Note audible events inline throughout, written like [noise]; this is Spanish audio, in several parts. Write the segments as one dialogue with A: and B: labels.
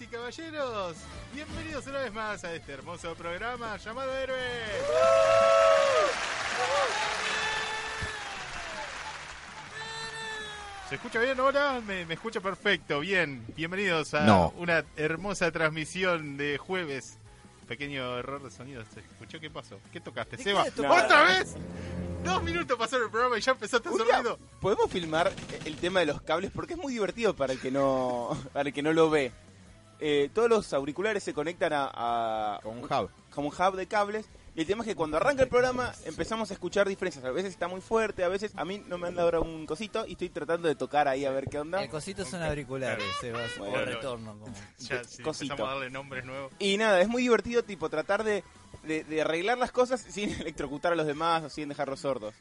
A: Y caballeros. Bienvenidos una vez más a este hermoso programa llamado Héroes. ¿Se escucha bien ahora? Me, me escucha perfecto, bien. Bienvenidos a
B: No.
A: una hermosa transmisión de jueves. Pequeño error de sonido. ¿Se escuchó? ¿Qué pasó? ¿Qué tocaste? Seba, ¿otra vez? Dos minutos pasaron el programa y ya empezaste a hacer ruido.
C: ¿Podemos filmar el tema de los cables? Porque es muy divertido para el que no, [laughs] para el que no lo ve. Eh, todos los auriculares se conectan a, a
B: Con un hub.
C: como un hub de cables. Y el tema es que cuando arranca el programa empezamos a escuchar diferencias. A veces está muy fuerte, a veces a mí no me han dado ahora un cosito y estoy tratando de tocar ahí a ver qué onda.
D: El cosito son auriculares, Sebas,
C: Bueno,
D: o
A: no.
D: retorno. Como...
A: Ya, si
C: Cosito.
A: empezamos a darle nombres nuevos.
C: Y nada, es muy divertido tipo tratar de, de, de arreglar las cosas sin [laughs] electrocutar a los demás o sin dejarlos sordos.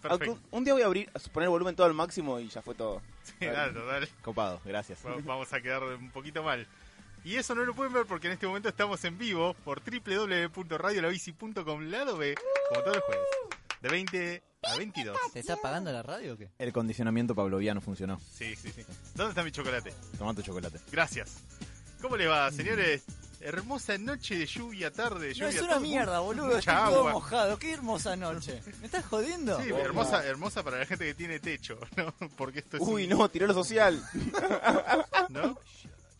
A: Perfecto.
C: un, día voy a abrir, a poner el volumen todo al máximo y ya fue todo.
A: Sí, dale, dale.
B: Copado, gracias.
A: Va- vamos a quedar un poquito mal. Y eso no lo pueden ver porque en este momento estamos en vivo por www.radiolabici.com lado B, como todos los jueves, de 20 a 22.
D: ¿Te está apagando la radio o qué?
B: El condicionamiento pavloviano funcionó.
A: Sí, sí, sí. ¿Dónde está mi chocolate?
B: Toma tu chocolate.
A: Gracias. ¿Cómo le va, señores? Hermosa noche de lluvia, tarde, de
D: No,
A: lluvia.
D: es una mierda, boludo.
A: Mucha
D: Estoy todo
A: agua.
D: mojado. Qué hermosa noche. ¿Me estás jodiendo?
A: Sí, hermosa, hermosa para la gente que tiene techo, [laughs] ¿no? Porque esto es
C: Uy,
A: un-
C: no, tiró lo social. [laughs]
A: ¿no?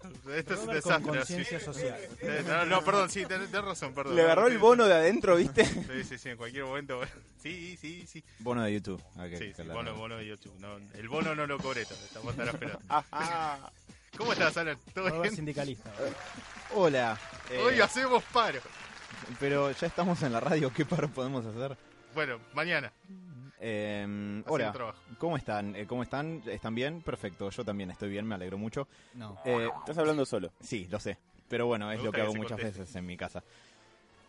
A: [laughs] Esto es un
E: Con
A: desastre.
E: conciencia
A: sí.
E: social.
A: Eh, No, no, perdón, sí, tenés, tenés razón, perdón.
C: Le agarró el bono de adentro, ¿viste? [laughs]
A: Sí, sí, sí, en cualquier momento. [laughs] Sí, sí, sí.
B: Bono de YouTube.
A: Sí, sí, bono, bono de YouTube. No, el bono no lo cobré, hasta la pelota.
C: Ajá.
A: ¿Cómo estás, Alan? ¿Todo
E: Nueva
A: bien?
E: sindicalista.
B: Hola. eh,
A: Hoy hacemos paro.
B: pero ya estamos en la radio, ¿qué paro podemos hacer?
A: Bueno, mañana.
B: Eh, hola,
A: trabajo.
B: ¿cómo están? Eh, ¿Cómo están? ¿Están bien? Perfecto, yo también estoy bien, me alegro mucho.
D: No.
B: Eh,
C: Estás hablando solo.
B: sí, lo sé, pero bueno, es lo que
A: que
B: hago muchas
A: conteste.
B: veces en mi casa.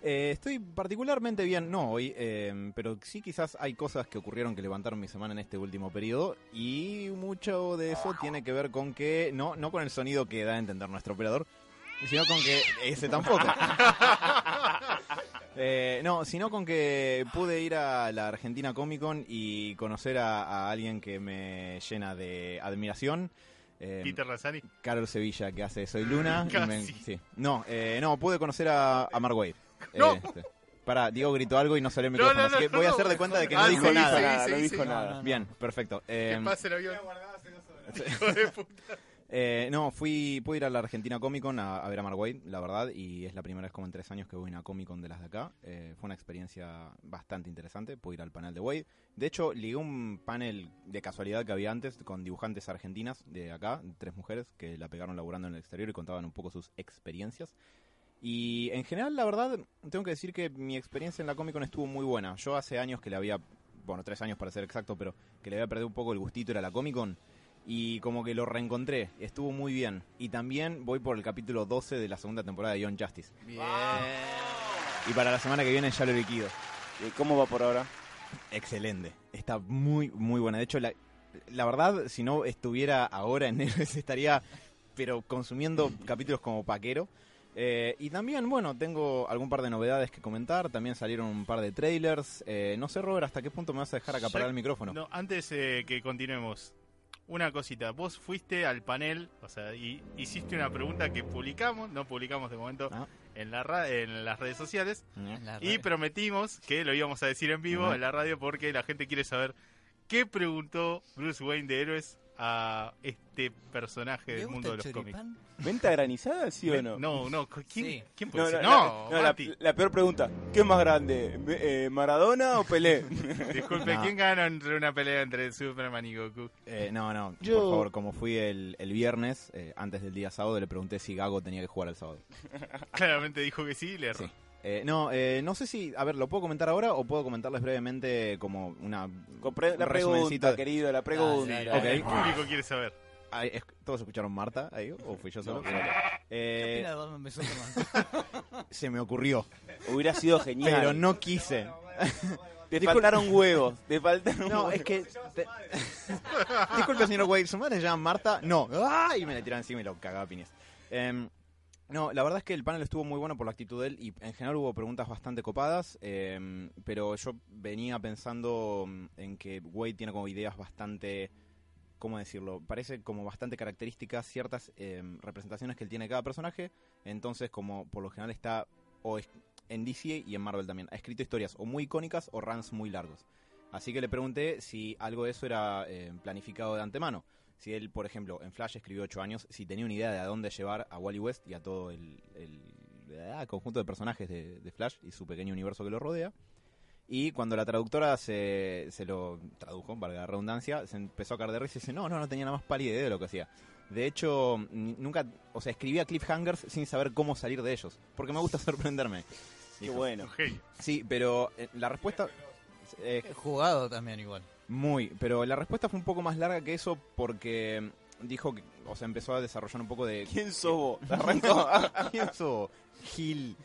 B: Eh, estoy particularmente bien, no hoy, eh, pero sí quizás hay cosas que ocurrieron que levantaron mi semana en este último periodo y mucho de eso tiene que ver con que, no, no con el sonido que da a entender nuestro operador, sino con que ese tampoco. [laughs] Eh, no, sino con que pude ir a la Argentina Comic Con y conocer a, a alguien que me llena de admiración. Eh,
A: Peter Lazzani.
B: Carol Sevilla, que hace Soy Luna. [laughs] y me-
A: Casi.
B: sí. No, eh, no, pude conocer a, a Mark Wade. [laughs]
A: ¡No!
B: para, Diego gritó algo y no salió el
A: No,
B: micrófono,
A: no,
B: así
A: no,
B: que voy a hacer de cuenta de que
A: Ah,
B: no
A: sí,
B: dijo nada.
C: no dijo nada.
B: Bien, perfecto.
A: Que
B: Eh,
A: pase el avión. [laughs] Hijo de puta.
B: Eh, no, fui, pude ir a la Argentina Comic Con a, ver a Mark Waid, la verdad, y es la primera vez como en tres años que voy a una Comic Con de las de acá. Eh, fue una experiencia bastante interesante, pude ir al panel de Wade. De hecho, ligué un panel de casualidad que había antes con dibujantes argentinas de acá, tres mujeres que la pegaron laburando en el exterior y contaban un poco sus experiencias. Y en general, la verdad, tengo que decir que mi experiencia en la Comic Con estuvo muy buena. Yo hace años que le había, bueno, tres años para ser exacto, pero que le había perdido un poco el gustito era la Comic Con. Y como que lo reencontré, estuvo muy bien. Y también voy por el capítulo 12 de la segunda temporada de Young Justice.
D: Bien.
B: Y para la semana que viene ya lo liquido.
C: ¿Y ¿Cómo va por ahora?
B: Excelente. Está muy, muy buena. De hecho, la, la verdad, si no estuviera ahora en [laughs] Héroes, estaría, pero consumiendo capítulos como paquero. Eh, y también, bueno, tengo algún par de novedades que comentar. También salieron un par de trailers. Eh, no sé, Robert, hasta qué punto me vas a dejar acaparar
A: Ya-
B: el micrófono.
A: No, antes eh, que continuemos, una cosita. Vos fuiste al panel, o sea, y hiciste una pregunta que publicamos, no publicamos de momento
B: Ah.
A: en, la ra- en las redes sociales.
D: La
A: y prometimos que lo íbamos a decir en vivo
B: Ajá.
A: en la radio porque la gente quiere saber qué preguntó Bruce Wayne de Héroes a este personaje
D: ¿Le
A: del mundo de los cómics?
C: ¿Venta granizada, sí o no?
A: No, no, ¿quién,
D: Sí.
A: ¿quién puede
C: No,
A: ser?
C: no,
A: No,
C: no, la, peor pregunta. ¿Qué es más grande? Eh, ¿Maradona o Pelé? [laughs]
A: Disculpe,
B: No.
A: ¿quién gana entre una pelea entre Superman y Goku?
B: Eh, no, no,
C: Yo-
B: por favor, como fui el, el viernes, eh, antes del día sábado, le pregunté si Gago tenía que jugar el sábado. [laughs]
A: Claramente dijo que sí y le erró.
B: Sí. Eh, no, eh, no sé si, a ver, ¿lo puedo comentar ahora o puedo comentarles brevemente como una...
C: Compre- la
B: un
C: pregunta,
B: de-
C: querido, la pregunta.
D: Dale,
B: Ok.
A: El público quiere saber.
B: ¿Todos escucharon Marta ahí o fui yo solo?
C: No.
B: Eh, [laughs] se me ocurrió,
C: Hubiera sido genial.
B: pero no quise. [laughs]
C: Te faltaron huevos. Te faltaron
B: No,
C: huevos.
B: es que... te- [laughs] Disculpe, señor Wade, ¿su madre se llama Marta? No. ¡Ah! Y me la tiraron encima y lo cagaba a piñas. Em, no, la verdad es que el panel estuvo muy bueno por la actitud de él y en general hubo preguntas bastante copadas, em, pero yo venía pensando mm, en que Wade tiene como ideas bastante... ¿Cómo decirlo? Parece como bastante características ciertas em, representaciones que él tiene de cada personaje, entonces como por lo general está en DC y en Marvel también, ha escrito historias o muy icónicas o runs muy largos. Así que le pregunté si algo de eso era eh, planificado de antemano. Si él, por ejemplo, en Flash escribió 8 años, si tenía una idea de a dónde llevar a Wally West y a todo el, el- ah, conjunto de personajes de, de Flash y su pequeño universo que lo rodea. Y cuando la traductora se, se lo tradujo, valga la redundancia, se empezó a caer de risa y dice, no, no, no tenía nada más pálida idea de lo que hacía. De hecho, nunca, o sea, escribía cliffhangers sin saber cómo salir de ellos, porque me gusta [laughs] sorprenderme.
C: Qué
B: Dijo.
C: bueno.
B: Sí, pero eh, la respuesta... eh,
D: He jugado también igual.
B: Muy, pero la respuesta fue un poco más larga que eso porque dijo que, o sea, empezó a desarrollar un poco de...
C: ¿Quién? [laughs] Arrancó. [laughs]
B: ¿Quién sos? Gil.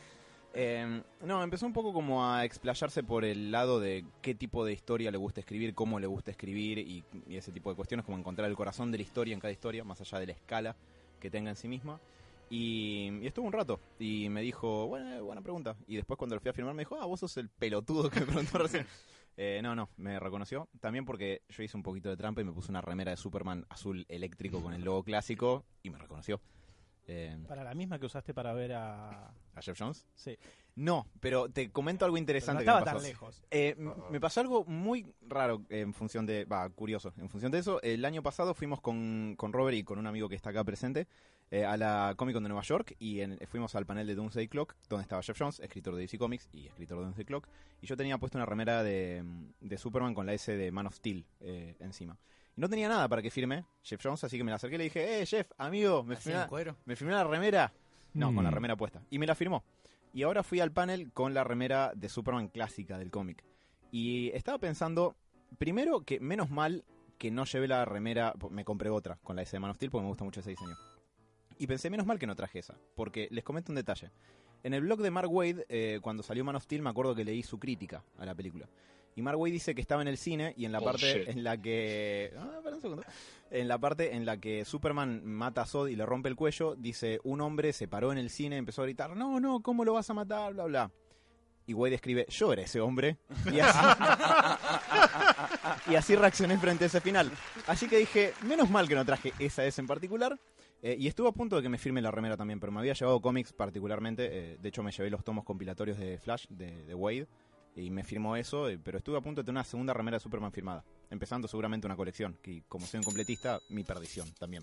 B: Eh, no, empezó un poco como a explayarse por el lado de qué tipo de historia le gusta escribir, cómo le gusta escribir y, y ese tipo de cuestiones, como encontrar el corazón de la historia en cada historia, más allá de la escala que tenga en sí misma. Y, y estuvo un rato y me dijo, bueno, buena pregunta. Y después cuando lo fui a firmar me dijo, ah, vos sos el pelotudo que me preguntó recién. [laughs] Eh, no, no, me reconoció. También porque yo hice un poquito de trampa y me puse una remera de Superman azul eléctrico con el logo clásico y me reconoció. Eh,
E: Para la misma que usaste para ver a...
B: ¿A Jeff Jones?
E: Sí.
B: No, pero te comento algo
E: Pero no
B: interesante
E: estaba
B: que me
E: tan
B: pasó.
E: lejos.
B: Eh, me pasó algo muy raro en función de, va, curioso, en función de eso. El año pasado fuimos con, con Robert y con un amigo que está acá presente eh, a la Comic Con de Nueva York y en- fuimos al panel de Doomsday Clock, donde estaba Jeff Jones, escritor de DC Comics y escritor de Doomsday Clock. Y yo tenía puesto una remera de, de Superman con la S de Man of Steel eh, encima. Y no tenía nada para que firme Jeff Jones, así que me la acerqué y le dije, eh, Jeff, amigo, ¿me
D: en cuero.
B: ¿Me firmó la remera? No, con la
E: Mm.
B: remera puesta. Y me la firmó. Y ahora fui al panel con la remera de Superman clásica del cómic. Y estaba pensando, primero que menos mal que no llevé la remera, me compré otra con la S de Man of Steel porque me gusta mucho ese diseño. Y pensé, menos mal que no traje esa, porque les comento un detalle. En el blog de Mark Wade, eh, cuando salió Man of Steel, me acuerdo que leí su crítica a la película. Y Mark Wade dice que estaba en el cine y en la parte
F: Bullshit.
B: en la que... Ah, un segundo. En la parte en la que Superman mata a Zod y le rompe el cuello, dice, un hombre se paró en el cine y empezó a gritar, no, no, ¿cómo lo vas a matar? Bla, bla. Y Wade escribe, yo era ese hombre. Y así, [laughs] y así reaccioné frente a ese final. Así que dije, menos mal que no traje esa S en particular. Eh, y estuve a punto de que me firme la remera también, pero me había llevado cómics particularmente. eh, de hecho, me llevé los tomos compilatorios de Flash, de, de Wade, y me firmó eso. eh, pero estuve a punto de tener una segunda remera de Superman firmada. Empezando seguramente una colección, que como soy un completista, mi perdición también.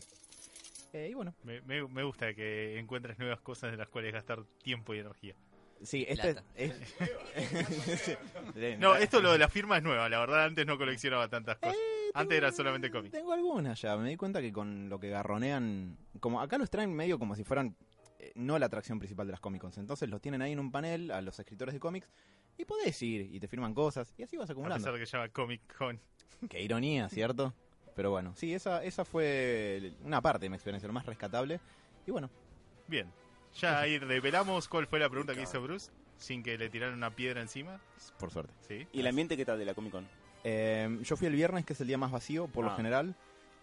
B: Eh, y bueno,
A: Me, me- me gusta que encuentres nuevas cosas en las cuales gastar tiempo y energía.
B: sí, este
D: Plata.
B: es... [laughs] [laughs]
A: No, esto lo de la firma es nueva, la verdad antes no coleccionaba tantas cosas. Antes era solamente cómic.
B: Tengo algunas ya, me di cuenta que con lo que garronean, como acá los traen medio como si fueran eh, no la atracción principal de las Comic Cons, entonces los tienen ahí en un panel a los escritores de cómics y podés ir y te firman cosas y así vas
A: A
B: acumulando.
A: pesar de que se llama Comic Con.
B: Qué ironía, ¿cierto? Pero bueno, sí, esa, esa fue una parte de mi experiencia, lo más rescatable. Y bueno,
A: Bien. Ya ahí revelamos cuál fue la pregunta que hizo Bruce, sin que le tiraran una piedra encima.
B: por suerte.
A: Sí.
C: ¿Y el ambiente qué tal de la Comic Con?
B: Eh, yo fui el viernes, que es el día más vacío, por lo
C: Ah.
B: general.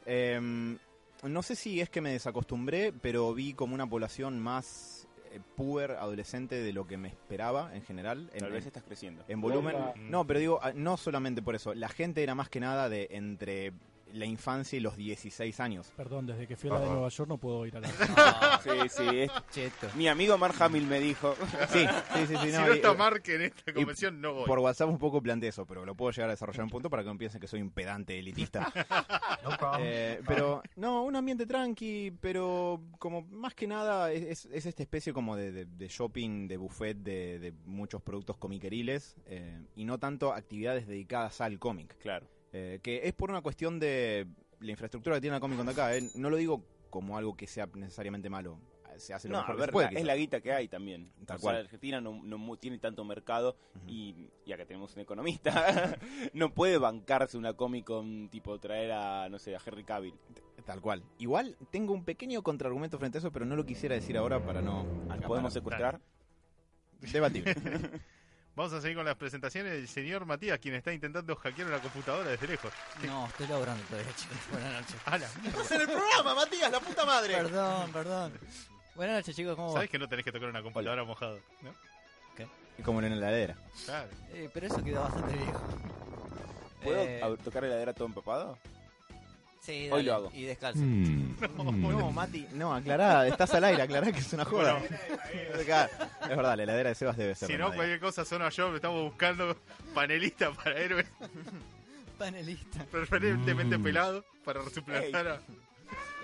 B: Eh, no sé si es que me desacostumbré, pero vi como una población más eh, puber, adolescente, de lo que me esperaba en general. En,
C: Tal vez
B: en-
C: estás creciendo.
B: en volumen. No, pero digo, ah, no solamente por eso. La gente era más que nada de entre la infancia y los 16 años.
E: Perdón, desde que fui a la de Nueva York no puedo ir a la. [laughs]
D: Ah,
C: Sí, sí. es-
D: cheto.
C: Mi amigo Mark Hamill me dijo.
B: Sí, sí, sí. sí,
A: si
B: no,
A: no
B: y-
A: está Mark en esta convención, no voy.
B: por WhatsApp un poco planteé eso, pero lo puedo llegar a desarrollar un punto para que no piensen que soy un pedante elitista. [laughs] Eh, pero, no, un ambiente tranqui, pero como más que nada es, es- es esta especie como de, de- de shopping, de buffet de, de muchos productos comiqueriles eh, y no tanto actividades dedicadas al cómic.
C: Claro.
B: Eh, que es por una cuestión de la infraestructura que tiene la Comic Con de acá. eh. No lo digo como algo que sea necesariamente malo. Se hace lo
C: No,
B: mejor
C: a
B: que
C: ver,
B: se puede,
C: la- es la guita que hay también.
B: Tal
C: o sea,
B: cual.
C: Argentina no, no tiene tanto mercado
B: Ujú.
C: y, y acá tenemos un economista. [laughs] no puede bancarse una Comic Con tipo traer a, no sé, a Henry Cavill.
B: Tal cual. Igual tengo un pequeño contraargumento frente a eso, pero no lo quisiera decir ahora para no.
C: ¿Lo
B: acaparar.
C: podemos secuestrar?
B: Debatible. [laughs]
A: Vamos a seguir con las presentaciones del señor Matías, quien está intentando hackear una computadora desde lejos.
D: No, estoy laburando todavía, chicos. [laughs] Buenas noches.
A: A la mierda.
B: en el programa, Matías, la puta madre!
D: Perdón, perdón. Buenas noches, chicos. ¿Cómo?
A: ¿Sabes que no tenés que tocar una computadora mojada? ¿no?
B: Como en la heladera.
A: Claro.
D: Eh, pero eso quedó bastante viejo.
C: ¿Puedo
D: Eh,
C: tocar la heladera todo empapado?
D: Sí,
C: Hoy lo hago.
D: Y descalzo.
B: No, Mati, no, aclará, estás al aire, aclará que es una joda. Es verdad, la heladera de Sebas debe ser.
A: Si no,
B: madera.
A: cualquier cosa suena yo. Estamos buscando panelista para héroes,
D: Panelista.
A: preferentemente pelado, para suplantar a...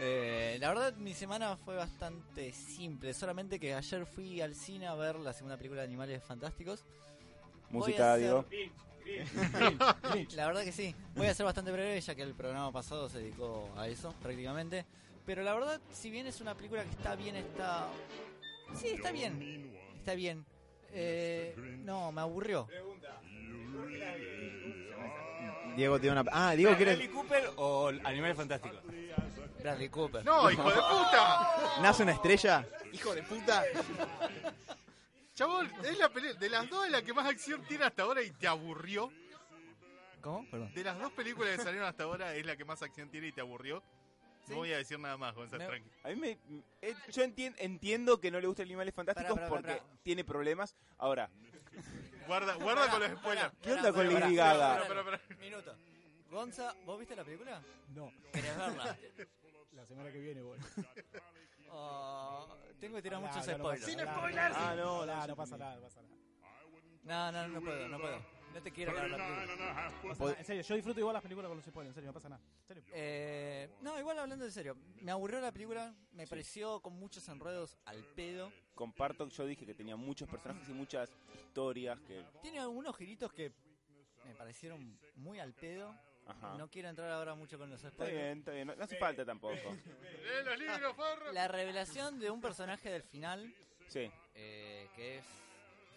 D: Eh, la verdad, mi semana fue bastante simple. Solamente que ayer fui al cine a ver la segunda película de Animales Fantásticos.
C: Música,
D: hacer-
C: digo.
D: La verdad que sí. Voy a ser bastante breve ya que el programa pasado se dedicó a eso prácticamente. Pero la verdad, si bien es una película que está bien, está... Sí, está bien. Está bien. Eh, no, me aburrió.
B: Diego tiene una. Ah, Diego quiere.
F: Cooper o Animales Fantásticos?
D: Bradley Cooper.
A: ¡No, hijo de puta!
B: ¿Nace una estrella? ¡Hijo de puta!
A: Chabón, es la peli- de las dos es la que más acción tiene hasta ahora y te aburrió.
D: ¿Cómo? Perdón.
A: De las dos películas que salieron hasta ahora es la que más acción tiene y te aburrió.
D: Sí.
A: No voy a decir nada más, Gonzalo,
D: Me-
A: tranqui.
C: A mí me, eh, yo entien- entiendo que no le gustan Animales Fantásticos
D: Pará, pará,
C: porque tiene problemas. Ahora,
A: Guarda, guarda con los spoilers.
C: ¿qué onda con Lady Gaga?
D: Minuto. Gonza, ¿vos viste la película?
E: No,
D: ¿Querés verla?
E: la semana que viene voy.
D: Oh, tengo que tirar
E: Pará,
D: muchos spoilers.
E: pasa nada.
C: Ah, no, no,
E: no pasa nada, no pasa nada.
D: No, no, no puedo, no puedo. No te quiero cagar la película.
E: En serio, yo disfruto igual las películas con los spoilers, en serio, no pasa nada. En serio.
D: Eh, no, igual hablando de serio, me aburrió la película, me pareció con muchos enredos al pedo.
C: Comparto, yo dije que tenía muchos personajes y muchas historias que...
D: Tiene algunos giritos que me parecieron muy al pedo.
C: Ajá.
D: No quiero entrar ahora mucho con los
C: Está
D: spoilers.
C: bien, está bien, no, no hace falta tampoco. [laughs]
A: lee los libros, forro.
D: La revelación de un personaje del final,
C: Sí,
D: eh, que es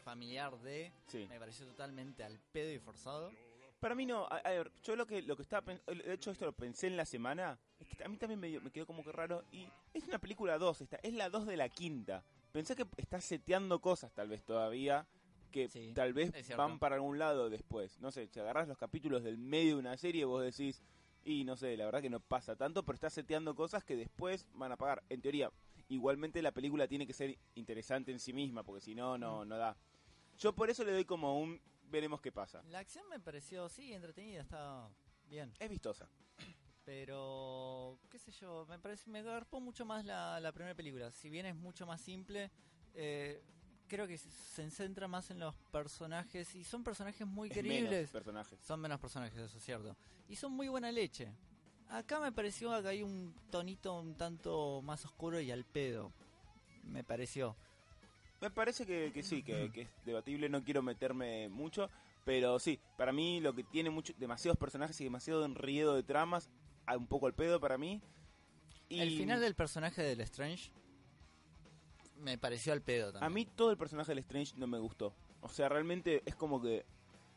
D: familiar de,
C: sí.
D: me pareció totalmente al pedo y forzado.
C: Para mí no, a, a ver, yo lo que lo que estaba pen- de hecho esto lo pensé en la semana, es que a mí también me, dio- me quedó como que raro y es una película 2 esta, es la 2 de la quinta. Pensé que está seteando cosas tal vez todavía que
D: Sí,
C: tal vez van para algún lado después. No sé, si agarras los capítulos del medio de una serie vos decís y no sé, la verdad que no pasa tanto, pero está seteando cosas que después van a pagar. En teoría, igualmente la película tiene que ser interesante en sí misma, porque si no,
D: Mm.
C: no, no da. Yo por eso le doy como un veremos qué pasa.
D: La acción me pareció, sí, entretenida, está bien.
C: Es vistosa.
D: Pero, qué sé yo, me parece, me agarpó mucho más la, la primera película. Si bien es mucho más simple, eh, creo que se centra más en los personajes y son personajes muy
C: Es
D: queribles.
C: menos personajes.
D: Son menos personajes, eso es cierto. Y son muy buena leche. Acá me pareció que hay un tonito un tanto más oscuro y al pedo. Me pareció.
C: Me parece que, que sí, que, que es debatible, no quiero meterme mucho, pero sí, para mí lo que tiene mucho, demasiados personajes y demasiado enriedo de tramas, un poco al pedo para mí. Y
D: El final del personaje del Strange me pareció al pedo también.
C: A mí todo el personaje del Strange no me gustó. O sea, realmente es como que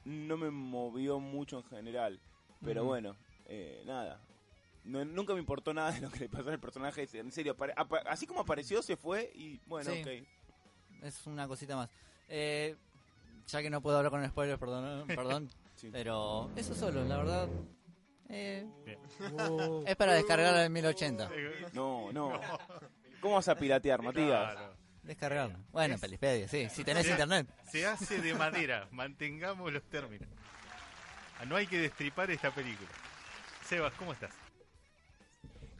C: no me movió mucho en general. Pero bueno, eh, nada. No- nunca me importó nada de lo que le pasó al personaje ese. En serio, así como apareció, se fue y bueno,
D: Sí.
C: ok.
D: Es una cosita más. Eh, ya que no puedo hablar con spoilers, perdón, eh, [laughs] perdón.
C: Sí.
D: Pero eso solo, la verdad. eh, es para descargarla en 1080.
C: No, no. ¿Cómo vas a piratear, Matías?
A: Claro.
D: Descargarla. Bueno,
A: Es-
D: Pelispedia, sí. Si tenés internet.
A: Se hace de madera. [laughs] Mantengamos los términos. Ah, No hay que destripar esta película. Sebas, ¿cómo estás?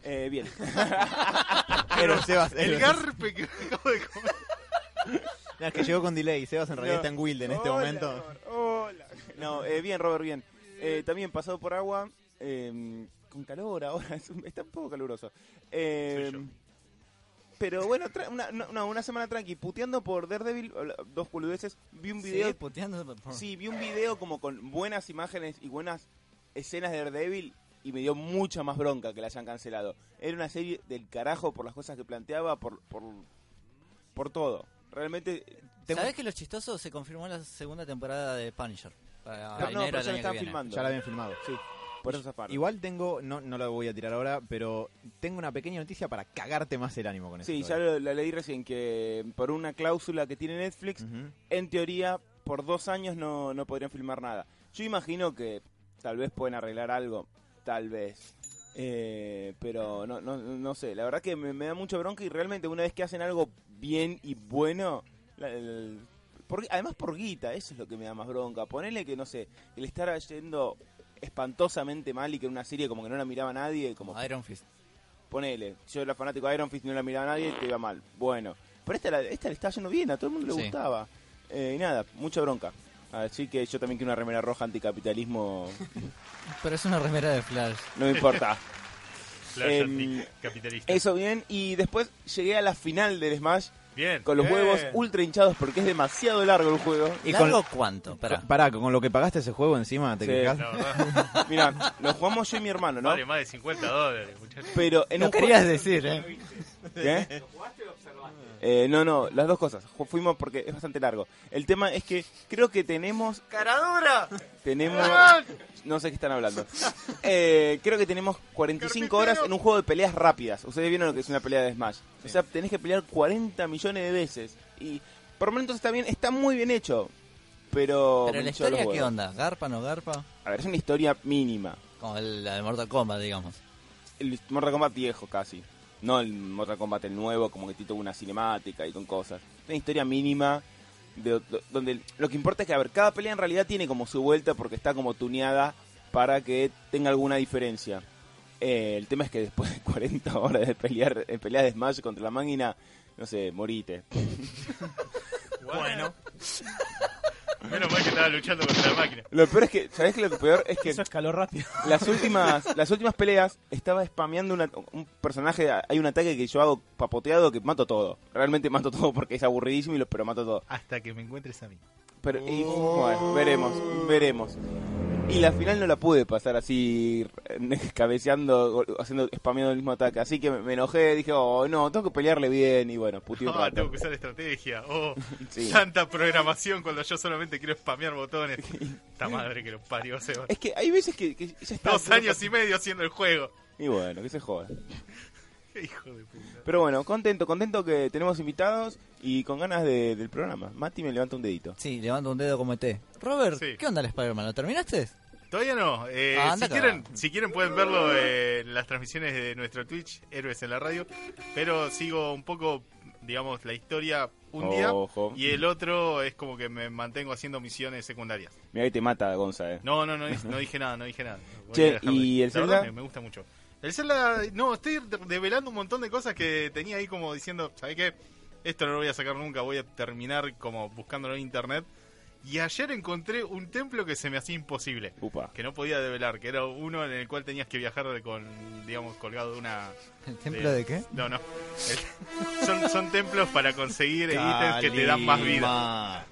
C: Eh, bien. [laughs]
B: Pero Sebas,
A: El
B: es-
A: garpe que me acabo de comer.
B: no, es que llegó con delay. Sebas en realidad
C: No.
B: está en Wild en este
C: Hola,
B: momento.
C: Hola. No, eh, bien, Robert, bien. Eh, también pasado por agua, eh, con calor ahora, [laughs] es un- está un poco caluroso. Eh,
A: Soy yo.
C: Pero bueno, tra- una, no, no, una semana tranqui, puteando por Daredevil, dos boludeces, vi un video,
D: Sí, puteando por-
C: sí, vi un video como con buenas imágenes y buenas escenas de Daredevil y me dio mucha más bronca que la hayan cancelado. Era una serie del carajo por las cosas que planteaba, por, por, por todo. Realmente... tengo-
D: ¿Sabés que lo chistoso se confirmó la segunda temporada de Punisher? Para
C: No, pero ya están
D: viene.
C: filmando.
B: Ya la habían filmado.
C: Sí, por eso zafaron.
B: Igual tengo, no, no la voy a tirar ahora, pero tengo una pequeña noticia para cagarte más el ánimo con eso.
C: Sí, ya lo- la leí recién, que por una cláusula que tiene Netflix, en teoría, por dos años no, no podrían filmar nada. Yo imagino que tal vez pueden arreglar algo, tal vez. Eh, pero no, no, no sé, la verdad que me, me da mucha bronca y realmente una vez que hacen algo bien y bueno, la- por- además por guita, eso es lo que me da más bronca. Ponele que, no sé, el estar yendo espantosamente mal y que en una serie como que no la miraba nadie, como
D: Iron Fist.
C: ponele, yo era fanático de Iron Fist y no la miraba nadie, te iba mal. Bueno, pero esta, la- esta le estaba yendo bien, a todo el mundo le
D: Sí.
C: gustaba. Eh, y nada, mucha bronca. Así que yo también quiero una remera roja anticapitalismo, [laughs]
D: Pero es una remera de Flash.
C: no me importa. [laughs]
A: Flash
C: Em,
A: anticapitalista.
C: Eso bien, y después llegué a la final del Smash
A: Bien.
C: con los
A: Bien.
C: huevos ultra hinchados porque es demasiado largo el juego.
B: Y
D: ¿Largo
B: con-
D: cuánto? Pará.
B: Pará, con lo que pagaste ese juego encima, ¿te
C: Sí.
B: quejas?
A: La [laughs] verdad,
C: Mira, lo jugamos yo y mi hermano, ¿no?
A: vale más de 50 dólares, muchachos.
C: Pero en
D: Lo
C: un
D: querías
C: juego-
D: decir, ¿eh?
C: ¿Qué? Eh, no, no, las dos cosas. Fuimos porque es bastante largo. El tema es que creo que tenemos
D: ¡Caradura!
C: Tenemos. No sé qué están hablando. Eh, creo que tenemos 45 horas en un juego de peleas rápidas. Ustedes vieron lo que es una pelea de Smash. O sea, tenés que pelear 40 millones de veces. Y por momentos está bien, está muy bien hecho. Pero.
D: Pero la historia, ¿qué onda? ¿Garpa, no garpa?
C: A ver, es una historia mínima.
D: Como el- la de Mortal Kombat, digamos.
C: El Mortal Kombat viejo casi. No el Mortal Kombat el nuevo, como que tiene una cinemática y con cosas. Una historia mínima. de- do- donde lo que importa es que, a ver, cada pelea en realidad tiene como su vuelta porque está como tuneada para que tenga alguna diferencia. Eh, el tema es que después de [laughs] 40 horas de pelear, de pelear de Smash contra la máquina, no sé, morite. [laughs]
A: Bueno. Menos mal que estaba luchando contra la máquina.
C: Lo peor es que, ¿sabes qué? Lo peor es que
E: Eso escaló rápido.
C: las últimas las últimas peleas estaba spameando una- un personaje, hay un ataque que yo hago papoteado que mato todo. Realmente mato todo porque es aburridísimo, y lo- pero mato todo.
A: Hasta que me encuentres a mí.
C: Pero, y, bueno, veremos, veremos. Y la final no la pude pasar así, [laughs] cabeceando, haciendo, spameando el mismo ataque. Así que me, enojé, dije, oh, no, tengo que pelearle bien. Y bueno, puteé un [laughs]
A: Ah, tengo que usar estrategia. Oh, [laughs]
C: Sí.
A: tanta programación cuando yo solamente quiero spamear botones. Esta madre que lo parió, Seba.
C: Es que hay veces que, que ya está.
A: Dos años y medio haciendo el juego.
C: Y bueno, que se joda. [laughs]
A: Hijo de puta.
C: Pero bueno, contento, contento que tenemos invitados y con ganas de- del programa. Mati me levanta un dedito.
D: Sí, levanto un dedo como ET. Robert,
A: Sí.
D: ¿qué onda el Spider-Man? ¿Lo terminaste?
A: Todavía no. Eh,
D: Ah,
A: si, quieren, si quieren pueden verlo eh, en las transmisiones de nuestro Twitch, Héroes en la Radio. Pero sigo un poco, digamos, la historia un día.
C: Ojo.
A: Y el otro es como que me mantengo haciendo misiones secundarias.
C: Mira que te mata, Gonza, eh.
A: No, no, no, no dije nada, no dije nada. Voy
C: Che,
A: a
C: ¿y el
A: verdad
C: Zelda?
A: Me, me gusta mucho. El Zelda, no, estoy develando un montón de cosas que tenía ahí como diciendo, ¿sabes qué? Esto no lo voy a sacar nunca, voy a terminar como buscándolo en internet. Y ayer encontré un templo que se me hacía imposible,
C: Upa.
A: que no podía develar, que era uno en el cual tenías que viajar de con, digamos, colgado de una...
D: ¿El templo de qué?
A: No, no. El- [laughs] son, son templos para conseguir ítems que te dan más vida.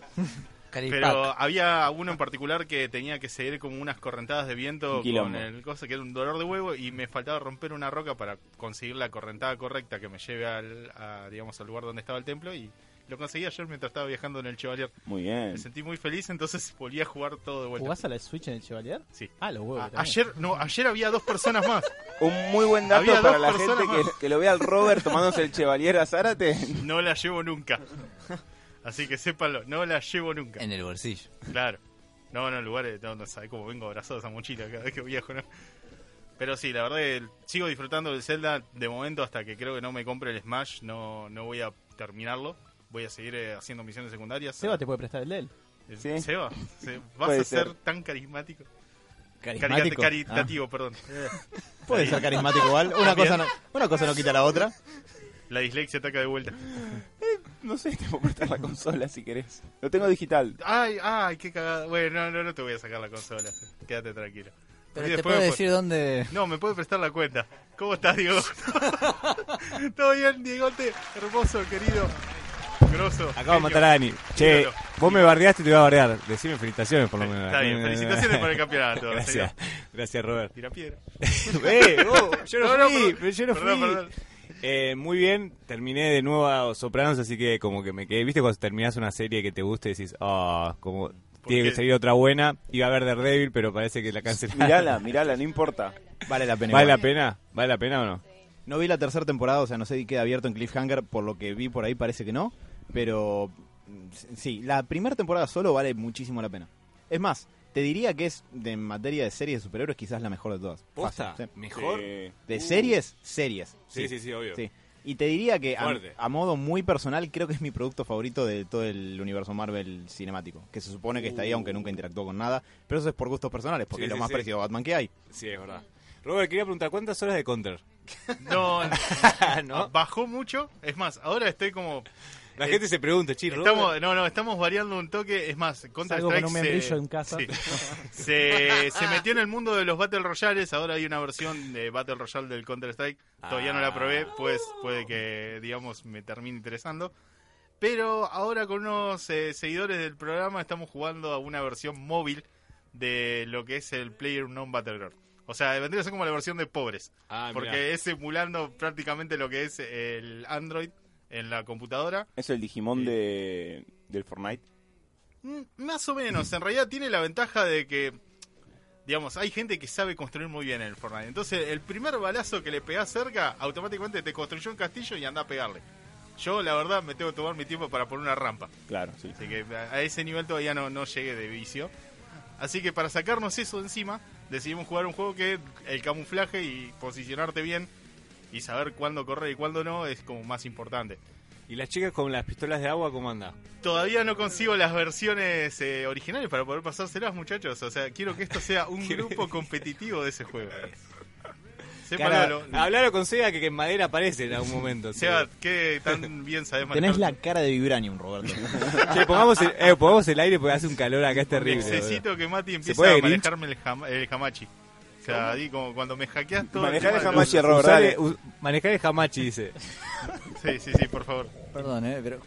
D: Caripac.
A: Pero había uno en particular que tenía que seguir como unas correntadas de viento con el cosa que era un dolor de huevo y me faltaba romper una roca para conseguir la correntada correcta que me lleve al, a, digamos, al lugar donde estaba el templo y lo conseguí ayer mientras estaba viajando en el Chevalier.
C: Muy bien.
A: Me sentí muy feliz, entonces volví a jugar todo de vuelta.
E: ¿Jugás a la Switch en el Chevalier?
A: Sí.
E: Ah, los huevos.
A: A- ayer, no, ayer había dos personas más. [laughs]
C: Un muy buen dato
A: Había
C: para la gente que, que lo vea al Robert tomándose el Chevalier a Zárate.
A: No la llevo nunca. [laughs] Así que sépanlo, no la llevo nunca.
D: En el bolsillo.
A: Claro. No, no, lugares, no, no sabe cómo vengo abrazado a esa mochila cada vez que viajo, ¿no? Pero sí, la verdad que sigo disfrutando del Zelda de momento hasta que creo que no me compre el Smash, no, no voy a terminarlo. Voy a seguir eh, haciendo misiones secundarias.
E: Seba te puede prestar el de él.
A: Eh,
C: Sí.
A: Seba, se- [laughs] vas
C: Puede
A: a ser
C: ser.
A: tan carismático.
B: ¿Carismático?
A: Cari- caritativo, perdón. [laughs]
B: Puede ser carismático igual. Una cosa, no, una cosa no quita la otra.
A: La dislexia ataca de vuelta. [laughs] [laughs]
C: No sé, te puedo prestar la consola si querés. Lo tengo digital.
A: Ay, ay, qué cagada. Bueno, no, no, no te voy a sacar la consola. Quédate tranquilo.
D: Pero te puedo decir dónde...
A: No, me puede prestar la cuenta. ¿Cómo estás, Diego? [laughs] ¿Todo bien, Diegote? Hermoso, querido. Grosso.
F: Acabo de matar a Dani. Che,
A: Ídolo.
F: vos me bardeaste y te iba a bardear. Decime felicitaciones por lo menos.
A: Está bien, [laughs] felicitaciones por el campeonato.
F: Gracias, gracias Robert.
A: Tira piedra.
F: Eh, vos, yo no,
A: No, no,
F: fui,
A: perdón.
F: pero yo no
A: Perdón,
F: fui.
A: perdón.
F: Eh, muy bien, terminé de nuevo a Sopranos, así que como que me quedé, viste cuando terminás una serie que te gusta y decís, ah, como tiene
A: qué?
F: que salir otra buena, iba a ver Daredevil, pero parece que la cancelaron.
C: Mirala, mirala, no importa.
B: Vale la pena.
F: ¿Vale
B: igual.
F: la pena? ¿Vale la pena o no?
B: No vi la tercera temporada, o sea, no sé si queda abierto en Cliffhanger, por lo que vi por ahí parece que no, pero mm, sí, la primera temporada solo vale muchísimo la pena. Es más, te diría que es, de en materia de series de superhéroes, quizás la mejor de todas.
F: ¿Posta?
B: Fácil, sí.
F: ¿Mejor?
C: Eh,
B: De series, series.
F: Sí, sí, sí, obvio.
B: Sí. Y te diría que a, modo muy personal creo que es mi producto favorito de todo el universo Marvel cinemático, que se supone que está ahí aunque nunca interactuó con nada, pero eso es por gustos personales, porque
F: Sí,
B: es lo
F: sí,
B: más
F: sí.
B: parecido a Batman que hay.
F: Sí, es verdad. Robert, quería preguntar, ¿cuántas horas de Counter?
A: No, [laughs]
F: ¿No?
A: bajó mucho. Es más, ahora estoy como.
F: La
A: Eh,
F: gente se pregunta, chi, Robert.
A: Estamos, no, no, estamos variando un toque. Es más, Counter
E: Salgo con
A: Strike
E: un membrillo en casa.
A: se, se metió en el mundo de los Battle Royales. Ahora hay una versión de Battle Royale del Counter Strike. Todavía no la probé, pues puede que, digamos, me termine interesando. Pero ahora con unos eh, seguidores del programa estamos jugando a una versión móvil de lo que es el Player Non Battleground. O sea, vendría a ser como la versión de pobres.
F: Ah,
A: porque
F: mirá.
A: es emulando prácticamente lo que es el Android en la computadora.
C: es el Digimon de, del Fortnite.
A: Mm, Más o menos, en realidad tiene la ventaja de que, digamos, hay gente que sabe construir muy bien en el Fortnite. Entonces, el primer balazo que le pegás cerca, automáticamente te construyó un castillo y anda a pegarle. Yo, la verdad, me tengo que tomar mi tiempo para poner una rampa.
C: Claro, sí.
A: Así que a a ese nivel todavía no, no llegué de vicio. Así que para sacarnos eso de encima, decidimos jugar un juego que el camuflaje y posicionarte bien y saber cuándo correr y cuándo no es como más importante.
F: ¿Y las chicas con las pistolas de agua cómo anda?
A: Todavía no consigo las versiones eh, originales para poder pasárselas, muchachos. O sea, quiero que esto sea un [laughs] grupo competitivo de ese juego.
F: Hablalo con Sega que, que en madera aparece en algún momento.
A: Seba, ¿qué tan bien sabes
B: Tenés la
A: manejar?
B: cara de Vibranium, Roberto. [laughs]
F: Che, pongamos el, eh, pongamos el aire porque hace un calor acá, es terrible.
A: Necesito que Mati empiece a manejarme el, jama- el hamachi. O sea, di como cuando me hackeas todo.
C: Manejar
A: de
C: hamachi. Robert, dale.
F: manejar el hamachi, dice.
A: Sí, sí, sí, por favor.
D: Perdón, eh, pero...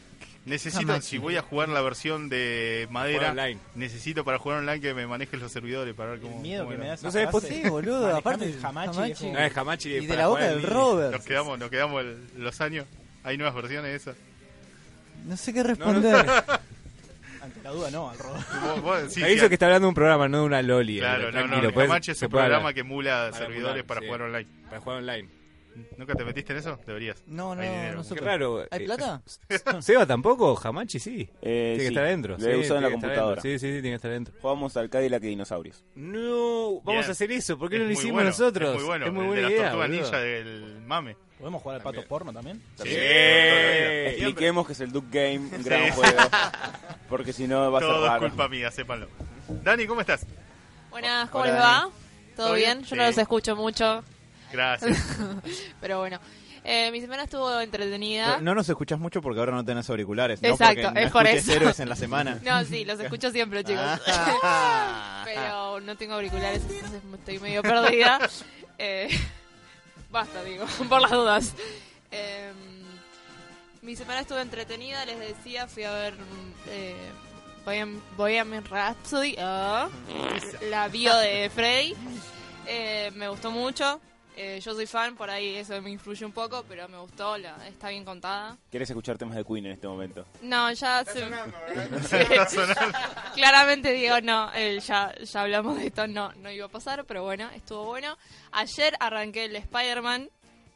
A: Necesito,
D: Hamachi.
A: si voy a jugar la versión de madera,
F: online.
A: necesito para jugar online que me manejes los servidores para ver cómo.
E: El miedo
A: cómo
E: que
A: era.
E: me da esa
F: No sabés por.
D: Sí, boludo, aparte
E: el Hamachi,
D: Hamachi.
E: es
F: No, es hamachi
D: Y de la boca del. Robert.
A: Nos quedamos, nos quedamos el- los años. Hay nuevas versiones de esas.
D: No sé qué responder.
E: Ante la duda, no, al robo. [laughs]
A: Vos- vos-
F: aviso que está hablando de un programa, no de una loli.
A: Claro,
F: eh,
A: no, no,
F: tranquilo, pues,
A: Hamachi es
F: se
A: un
F: puede
A: programa
F: hablar.
A: que emula
F: Para
A: servidores
F: emular,
A: para
F: sí.
A: jugar online.
F: Para jugar online.
A: ¿Nunca te metiste en eso? Deberías.
D: No, no,
A: Hay dinero.
D: no
F: Qué
D: supe.
F: raro.
D: ¿Hay
F: eh,
D: plata? [laughs]
F: Seba tampoco, Hamachi sí.
C: Eh,
F: tiene que
C: sí,
F: estar adentro.
C: Lo he
F: sí,
C: usado en la
F: tiene que estar
C: computadora.
F: adentro. Sí, sí, sí, tiene que estar adentro.
C: Jugamos al Cadillac de dinosaurios.
F: No, vamos
A: Bien.
F: a hacer eso. ¿Por qué
A: Es
F: no lo
A: muy
F: hicimos
A: bueno,
F: nosotros?
A: Es muy bueno.
F: Es muy
A: el
F: buena
A: de
F: idea.
A: tortugas
F: boludo.
A: ninja del mame.
E: ¿Podemos jugar al pato porno también?
A: Sí.
C: Expliquemos que es el Duke Game, un gran
A: Sí.
C: juego. [laughs] Porque si no va a ser
A: Todo es
C: raro.
A: culpa mía, sépanlo. Dani, ¿cómo estás?
G: Buenas, ¿cómo
C: Hola,
G: les va?
C: Dani.
G: ¿Todo
A: ¿Todo
G: bien?
A: bien?
G: Yo no
A: Sí.
G: los escucho mucho,
A: Gracias. [laughs]
G: pero bueno. Eh, mi semana estuvo entretenida.
B: No nos escuchas mucho porque ahora no tenés auriculares. ¿no?
G: Exacto,
B: Porque no
G: es por
B: escuches
G: eso.
B: héroes en la semana. [laughs]
G: No, sí, los escucho siempre, chicos.
B: Ah.
G: pero no tengo auriculares, entonces estoy medio perdida. Eh, basta, digo, [laughs] por las dudas. Eh, mi semana estuvo entretenida, les decía, fui a ver eh, Bohemian, Bohemian Rhapsody, ah, [laughs] la bio de Freddy. Eh, me gustó mucho. Eh, yo soy fan, por ahí eso me influye un poco, pero me gustó, la, está bien contada.
C: ¿Quieres escuchar temas de Queen en este momento?
G: No, ya se... [laughs]
A: Está sonando.
G: Claramente digo, no, eh, ya, ya hablamos de esto, no, no iba a pasar, pero bueno, estuvo bueno. Ayer arranqué el Spider-Man.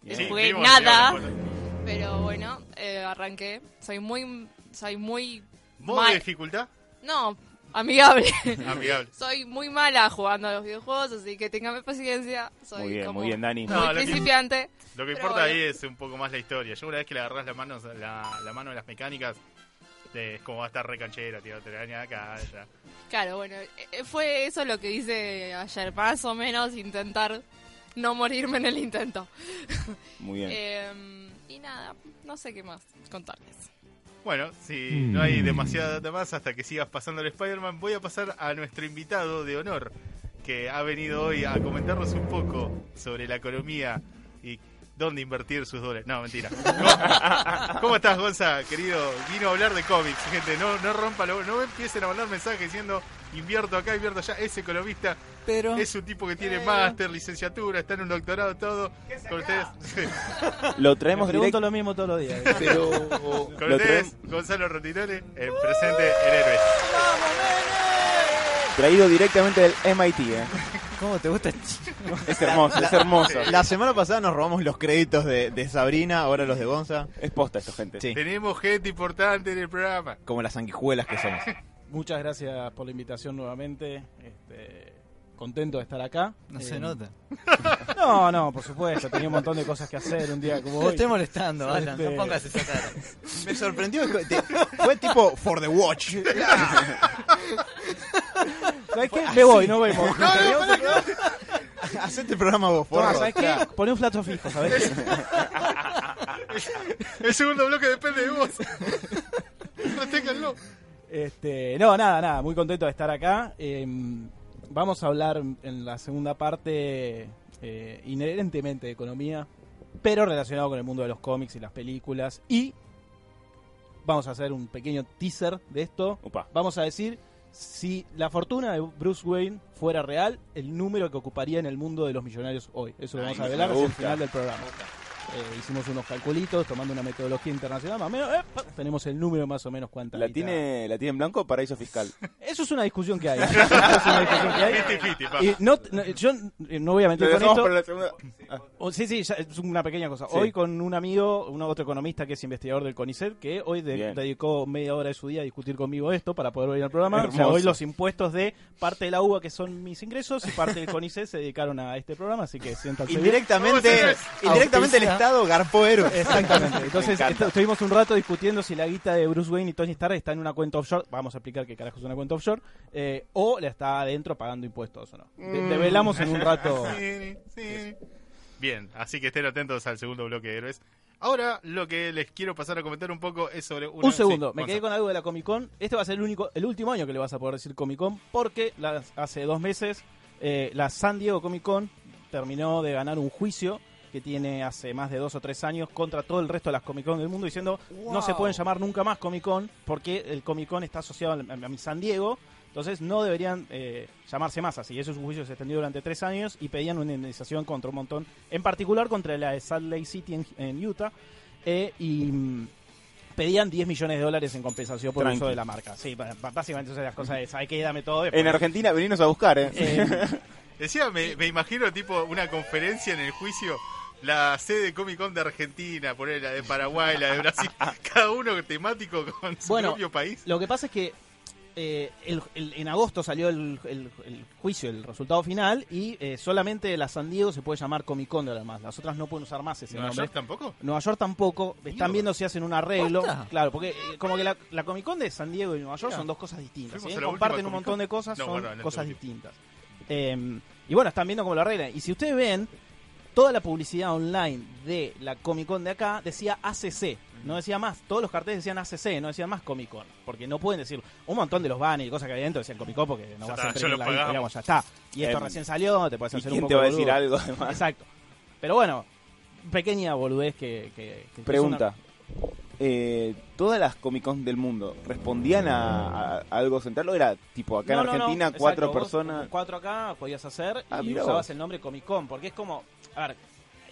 A: Sí,
G: jugué nada, pero bueno, eh, arranqué. Soy muy, soy muy,
A: ¿Modo
G: Ma-
A: de dificultad?
G: no, amigable.
A: Amigable.
G: soy muy mala jugando a los videojuegos, así que téngame paciencia. Soy
C: Muy bien,
G: como
C: muy bien, Dani.
G: muy
A: No, lo que-
G: principiante.
A: Lo que importa
G: bueno.
A: ahí es un poco más la historia. Yo una vez que le agarrás las manos, la, la mano de las mecánicas, de- es como va a estar recanchera, tío, te araña acá, allá.
G: Claro, bueno, eh, fue eso lo que hice ayer, más o menos intentar no morirme en el intento.
C: Muy bien. [laughs]
G: Eh, y nada, no sé qué más contarles.
A: Bueno, si no hay demasiada data más hasta que sigas pasando el Spider-Man, voy a pasar a nuestro invitado de honor, que ha venido hoy a comentarnos un poco sobre la economía y dónde invertir sus dólares. No, mentira. ¿Cómo, cómo estás, Gonza, querido? Vino a hablar de cómics, gente. No, no rompa, lo- no empiecen a mandar mensajes diciendo invierto acá, invierto allá. Es economista,
D: Pero
A: es un tipo que tiene
G: Eh.
A: máster, licenciatura, está en un doctorado, todo. Con ustedes, [laughs]
C: Lo
E: Me
C: traemos
E: pregunto
C: directo,
E: lo mismo todos los días.
C: pero
A: con
C: lo
A: ustedes
C: traemos
A: Gonzalo Rotinone, el presente en Héroes.
C: traído directamente del MIT. ¿eh?
B: ¿Cómo te gusta?
C: Es hermoso, es hermoso.
B: La semana pasada nos robamos los créditos de, de Sabrina, ahora los de Gonza.
C: Es posta esto, gente.
B: Sí,
A: Tenemos gente importante en el programa.
B: como las sanguijuelas que somos. [laughs]
E: Muchas gracias por la invitación nuevamente. Este, contento de estar acá.
D: no
E: Eh,
D: se nota.
E: No, no, por supuesto. Tenía un montón de cosas que hacer un día como
D: No
E: hoy.
D: estoy molestando, Alan.
E: Este-
D: No pongas esa cara.
B: Me sorprendió. te- fue tipo for the watch.
E: ¿Sabes qué? Me voy, no vemos.
B: Hacete el programa vos,
E: Toma,
B: forro.
E: ¿sabes qué? Poné un plato fijo, ¿sabes?
A: El segundo bloque depende de vos. Reténganlo.
E: Este, no, nada, nada, muy contento de estar acá. Eh, vamos a hablar en la segunda parte eh, inherentemente de economía, pero relacionado con el mundo de los cómics y las películas. Y vamos a hacer un pequeño teaser de esto. Vamos a decir si la fortuna de Bruce Wayne fuera real, el número que ocuparía en el mundo de los millonarios hoy. Eso lo
C: Ay,
E: vamos a velar
C: gusta.
E: final del programa. Eh, hicimos unos calculitos tomando una metodología internacional, más o menos, eh, tenemos el número más o menos cuánta
C: ¿La tiene, ¿La tiene en blanco o paraíso fiscal? [laughs]
E: Eso es una discusión que hay. [laughs] Eso es una discusión que hay. [laughs]
A: Fiti, fiti, pa.
E: Y no, no, yo eh, no voy a mentir con esto.
C: para la segunda.
E: O- sí, sí, ya es una pequeña cosa.
C: Sí.
E: Hoy con un amigo, un otro economista que es investigador del CONICET, que hoy de-
C: Bien.
E: dedicó media hora de su día a discutir conmigo esto para poder venir al programa. O sea,
C: Hermoso.
E: hoy los impuestos de parte de la UBA, que son mis ingresos, y parte del CONICET se dedicaron a este programa, así que siéntanse bien.
B: Indirectamente, indirectamente el
D: Auspicia.
B: Estado garpó héroes. [laughs]
E: Exactamente. Entonces estuvimos un rato discutiendo si la guita de Bruce Wayne y Tony Stark está en una cuenta offshore. Vamos a explicar qué carajo es una cuenta offshore. eh, o la está adentro pagando impuestos o no. De- develamos en un [laughs] rato.
A: Sí, sí. Bien, así que estén atentos al segundo bloque de héroes. Ahora lo que les quiero pasar a comentar un poco es sobre una...
E: Un segundo,
A: sí,
E: me quedé con algo de la Comic Con. Este va a ser el único, el último año que le vas a poder decir Comic Con, porque hace dos meses eh, la San Diego Comic Con terminó de ganar un juicio que tiene hace más de dos o tres años contra todo el resto de las Comic Con del mundo, diciendo no se pueden llamar nunca más Comic Con porque el Comic Con está asociado a, mi San Diego. Entonces no deberían eh, llamarse más así. Eso es un juicio que se extendió durante tres años y pedían una indemnización contra un montón, en particular contra la de Salt Lake City en, en Utah. eh, y mm, pedían 10 millones de dólares en compensación por el uso de la marca. Sí, básicamente esas las cosas de, ¿sabes qué? Dame todo.
C: En Argentina, venimos a buscar, ¿eh?
E: Eh, [laughs]
A: Decía, me, me imagino tipo una conferencia en el juicio, la sede de Comic Con de Argentina, poner la de Paraguay, la de Brasil, [laughs] cada uno temático con su
E: Bueno,
A: propio país.
E: Lo que pasa es que eh, el- el- en agosto salió el, el- el juicio, el resultado final, y eh, solamente la San Diego se puede llamar Comic Con de ahora más. Las otras no pueden usar más ese
A: ¿Nueva
E: nombre.
A: York tampoco?
E: Nueva York tampoco. Están viendo si hacen un arreglo.
D: ¿Posta?
E: Claro, porque eh, como que la, la Comic Con de San Diego y Nueva York
A: Mira.
E: son dos cosas distintas.
A: La
E: comparten un montón de cosas,
A: No,
E: son
A: bueno,
E: cosas distintas. Eh, y bueno, están viendo cómo lo arreglan. Y si ustedes ven, toda la publicidad online de la Comic Con de acá decía ACC. No decía más, todos los carteles decían ACC, no decían más Comic Con. Porque no pueden decir, un montón de los banners y cosas que hay adentro decían Comic Con porque no
A: Ya
E: vas
A: está,
E: a
A: lo
E: la
A: pagamos.
E: digamos, ya está. Y esto
C: Em,
E: recién salió, te puedes
C: ¿Y
E: hacer un poco
C: te va a decir
E: boludo.
C: algo además?
E: Exacto. Pero bueno, pequeña boludez que... que- que
C: Pregunta. Eh, ¿Todas las Comic Con del mundo respondían a, a algo central o era tipo acá
E: No,
C: en
E: no, no,
C: Argentina
E: exacto,
C: cuatro
E: vos
C: personas?
E: Cuatro acá podías hacer
C: Ah,
E: y usabas
C: vos.
E: el nombre Comic Con, porque es como, a ver,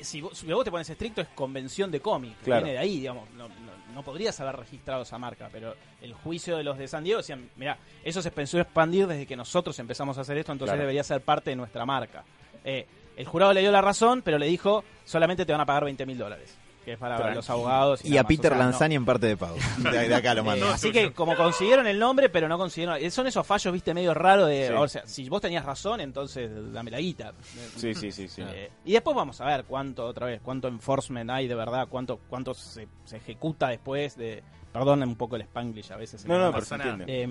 E: si vos, si vos te pones estricto es convención de cómic, que
C: Claro.
E: viene de ahí, digamos, no, no- no podrías haber registrado esa marca, pero el juicio de los de San Diego decían, mira, eso se pensó expandir desde que nosotros empezamos a hacer esto, entonces
C: Claro.
E: debería ser parte de nuestra marca. Eh, el jurado le dio la razón, pero le dijo, solamente te van a pagar 20 mil dólares, que es para
C: Tranqui.
E: los abogados.
B: Y a Peter
E: o sea, no.
B: Lanzani en parte de pago. [laughs] De, de acá lo
E: Eh,
B: mando.
E: así que como consiguieron el nombre, pero no consiguieron... eh, Son esos fallos, viste, medio raros de...
C: Sí.
E: O sea, si vos tenías razón, entonces dame la guita.
C: Sí, sí, sí, sí.
E: Eh, y después vamos a ver cuánto, otra vez, cuánto enforcement hay de verdad, cuánto cuánto se, se ejecuta después de, perdón un poco el spanglish a veces.
C: No, no,
E: pero
C: se entiende.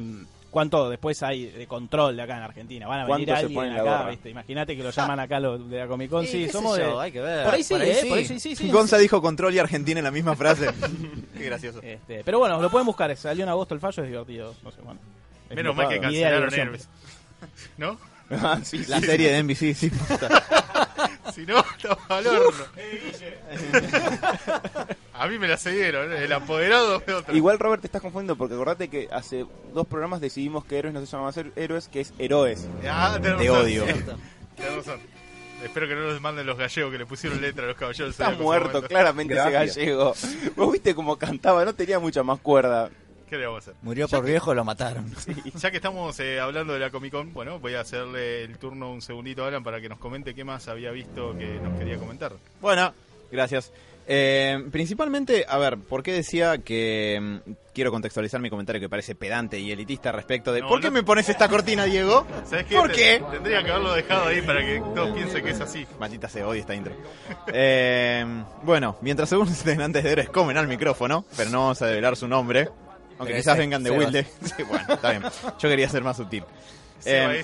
E: ¿Cuánto después hay de control de acá en Argentina? Van a venir
C: ¿Cuánto se
E: alguien acá. Imagínate que lo llaman acá los de la Comic Con.
D: Sí,
E: somos de...
D: hay que ver.
E: Por ahí sí,
D: Por ahí
E: eh,
D: sí.
E: por ahí sí, sí, sí.
B: Gonza dijo control y Argentina en la misma frase. [laughs] Qué gracioso.
E: Este, pero bueno, lo pueden buscar. Salió en agosto el fallo, es divertido. No sé, bueno. Es
A: Menos mal que cancelaron. ¿No? [laughs]
B: Ah, sí, la serie de NBC, sí. [laughs]
A: Si no, [laughs] estamos al horno. [laughs] A mí me la cedieron, ¿eh? el apoderado de otro.
C: Igual, Robert, te estás confundiendo porque acordate que hace dos programas decidimos que héroes no se llaman ser héroes, que es héroes.
A: Ah, tenés
B: Te
A: razón.
B: odio.
A: Tenés razón. Espero que no nos manden los gallegos que le pusieron letra a los caballeros.
C: Está muerto, claramente
B: Gracias.
C: ese gallego. Vos viste cómo cantaba, no tenía mucha más cuerda.
A: ¿Qué le vamos a hacer?
D: Murió por viejo, lo mataron. [laughs]
A: Ya que estamos eh, hablando de la Comic Con, bueno, voy a hacerle el turno un segundito a Alan para que nos comente qué más había visto que nos quería comentar.
B: Bueno, gracias. Eh, principalmente, a ver, ¿por qué decía que mm, quiero contextualizar mi comentario que parece pedante y elitista respecto de
A: No,
B: ¿por qué
A: no.
B: me pones esta cortina, Diego?
A: ¿Sabes qué?
B: ¿Por
A: Te-
B: qué?
A: Tendría que haberlo dejado ahí para que todos piensen que es así.
B: Maldita se odia esta intro. Eh, bueno, mientras algunos integrantes de Héroes comen al micrófono, pero no vamos a develar su nombre, aunque
D: Pero
B: quizás
D: ese-
B: vengan de. Wilde. [laughs] Sí, bueno, está bien. Yo quería ser más sutil. Eh.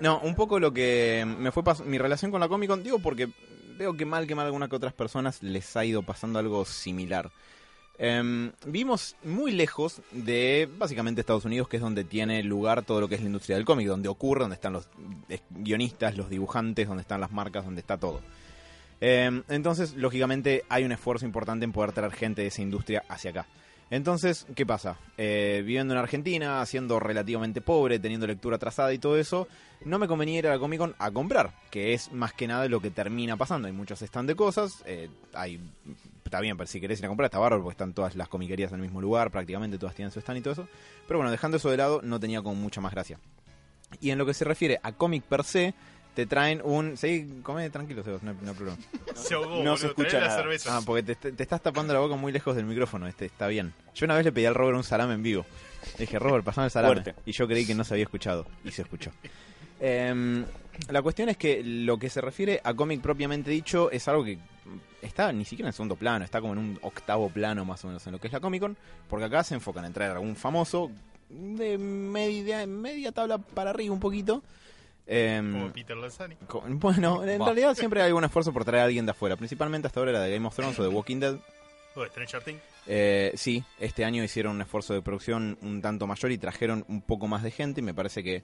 B: No, un poco lo que me fue mi relación con la Comic Con, digo porque veo que mal que mal a alguna que otras personas les ha ido pasando algo similar. Em, vimos muy lejos de básicamente Estados Unidos, que es donde tiene lugar todo lo que es la industria del cómic, donde ocurre, donde están los eh, guionistas, los dibujantes, donde están las marcas, donde está todo. Em, entonces, lógicamente, hay un esfuerzo importante en poder traer gente de esa industria hacia acá. Entonces, ¿qué pasa? Eh, viviendo en Argentina, siendo relativamente pobre, teniendo lectura atrasada y todo eso, no me convenía ir a la Comic Con a comprar, que es más que nada lo que termina pasando. Hay muchos stands de cosas, eh, hay, está bien, pero si querés ir a comprar está bárbaro porque están todas las comiquerías en el mismo lugar, prácticamente todas tienen su stand y todo eso. Pero bueno, dejando eso de lado, no tenía como mucha más gracia. Y en lo que se refiere a cómic per se, te traen un... Sí, come tranquilo, Sebas, no, no hay problema.
A: Se ahogó,
C: no
A: boludo.
C: se escucha nada.
B: Ah, porque te, te estás tapando la boca muy lejos del micrófono, este está bien. Yo una vez le pedí al Robert un salame en vivo. Le dije, Robert, pasame el salame.
C: Fuerte.
B: Y yo creí que no se había escuchado. Y se escuchó. Em, la cuestión es que lo que se refiere a cómic propiamente dicho es algo que está ni siquiera en segundo plano, está como en un octavo plano más o menos en lo que es la Comic Con, porque acá se enfocan en traer a algún famoso de media, media tabla para arriba un poquito. Em,
A: Como Peter Lanzani.
B: Bueno, en
D: Bah.
B: realidad siempre hay algún esfuerzo por traer a alguien de afuera. Principalmente hasta ahora era de Game of Thrones o de Walking Dead.
A: O de Stranger Things.
B: Eh, sí, este año hicieron un esfuerzo de producción un tanto mayor y trajeron un poco más de gente. Y me parece que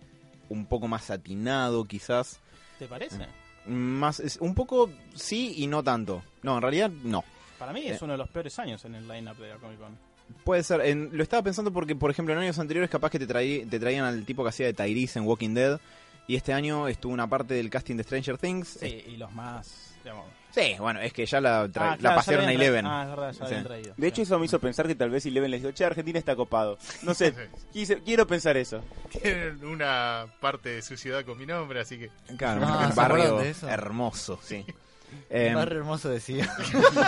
B: un poco más atinado, quizás.
E: ¿Te parece?
B: Más, es un poco sí y no tanto. No, en realidad no.
E: Para mí
B: Eh.
E: es uno de los peores años en el line-up de la Comic Con.
B: Puede ser. En- lo estaba pensando porque, por ejemplo, en años anteriores capaz que te, traí- te traían al tipo que hacía de Tyrese en Walking Dead. Y este año estuvo una parte del casting de Stranger Things.
E: Sí, y los más. Digamos,
B: Sí, bueno, es que ya la, tra-
E: Ah,
B: la
E: claro, ya
B: pasaron a Eleven.
E: Ah, es verdad, ya
B: Sí.
E: habían traído.
C: De hecho, eso me hizo pensar que tal vez Eleven les dijo, che, Argentina está copado. No sé, [laughs] quise- quiero pensar eso.
A: Tienen una parte de su ciudad con mi nombre, así que.
B: Claro,
D: Ah,
B: un
D: ¿se
B: barrio hermoso, sí. [laughs]
D: Un
B: Em,
D: barrio hermoso decía.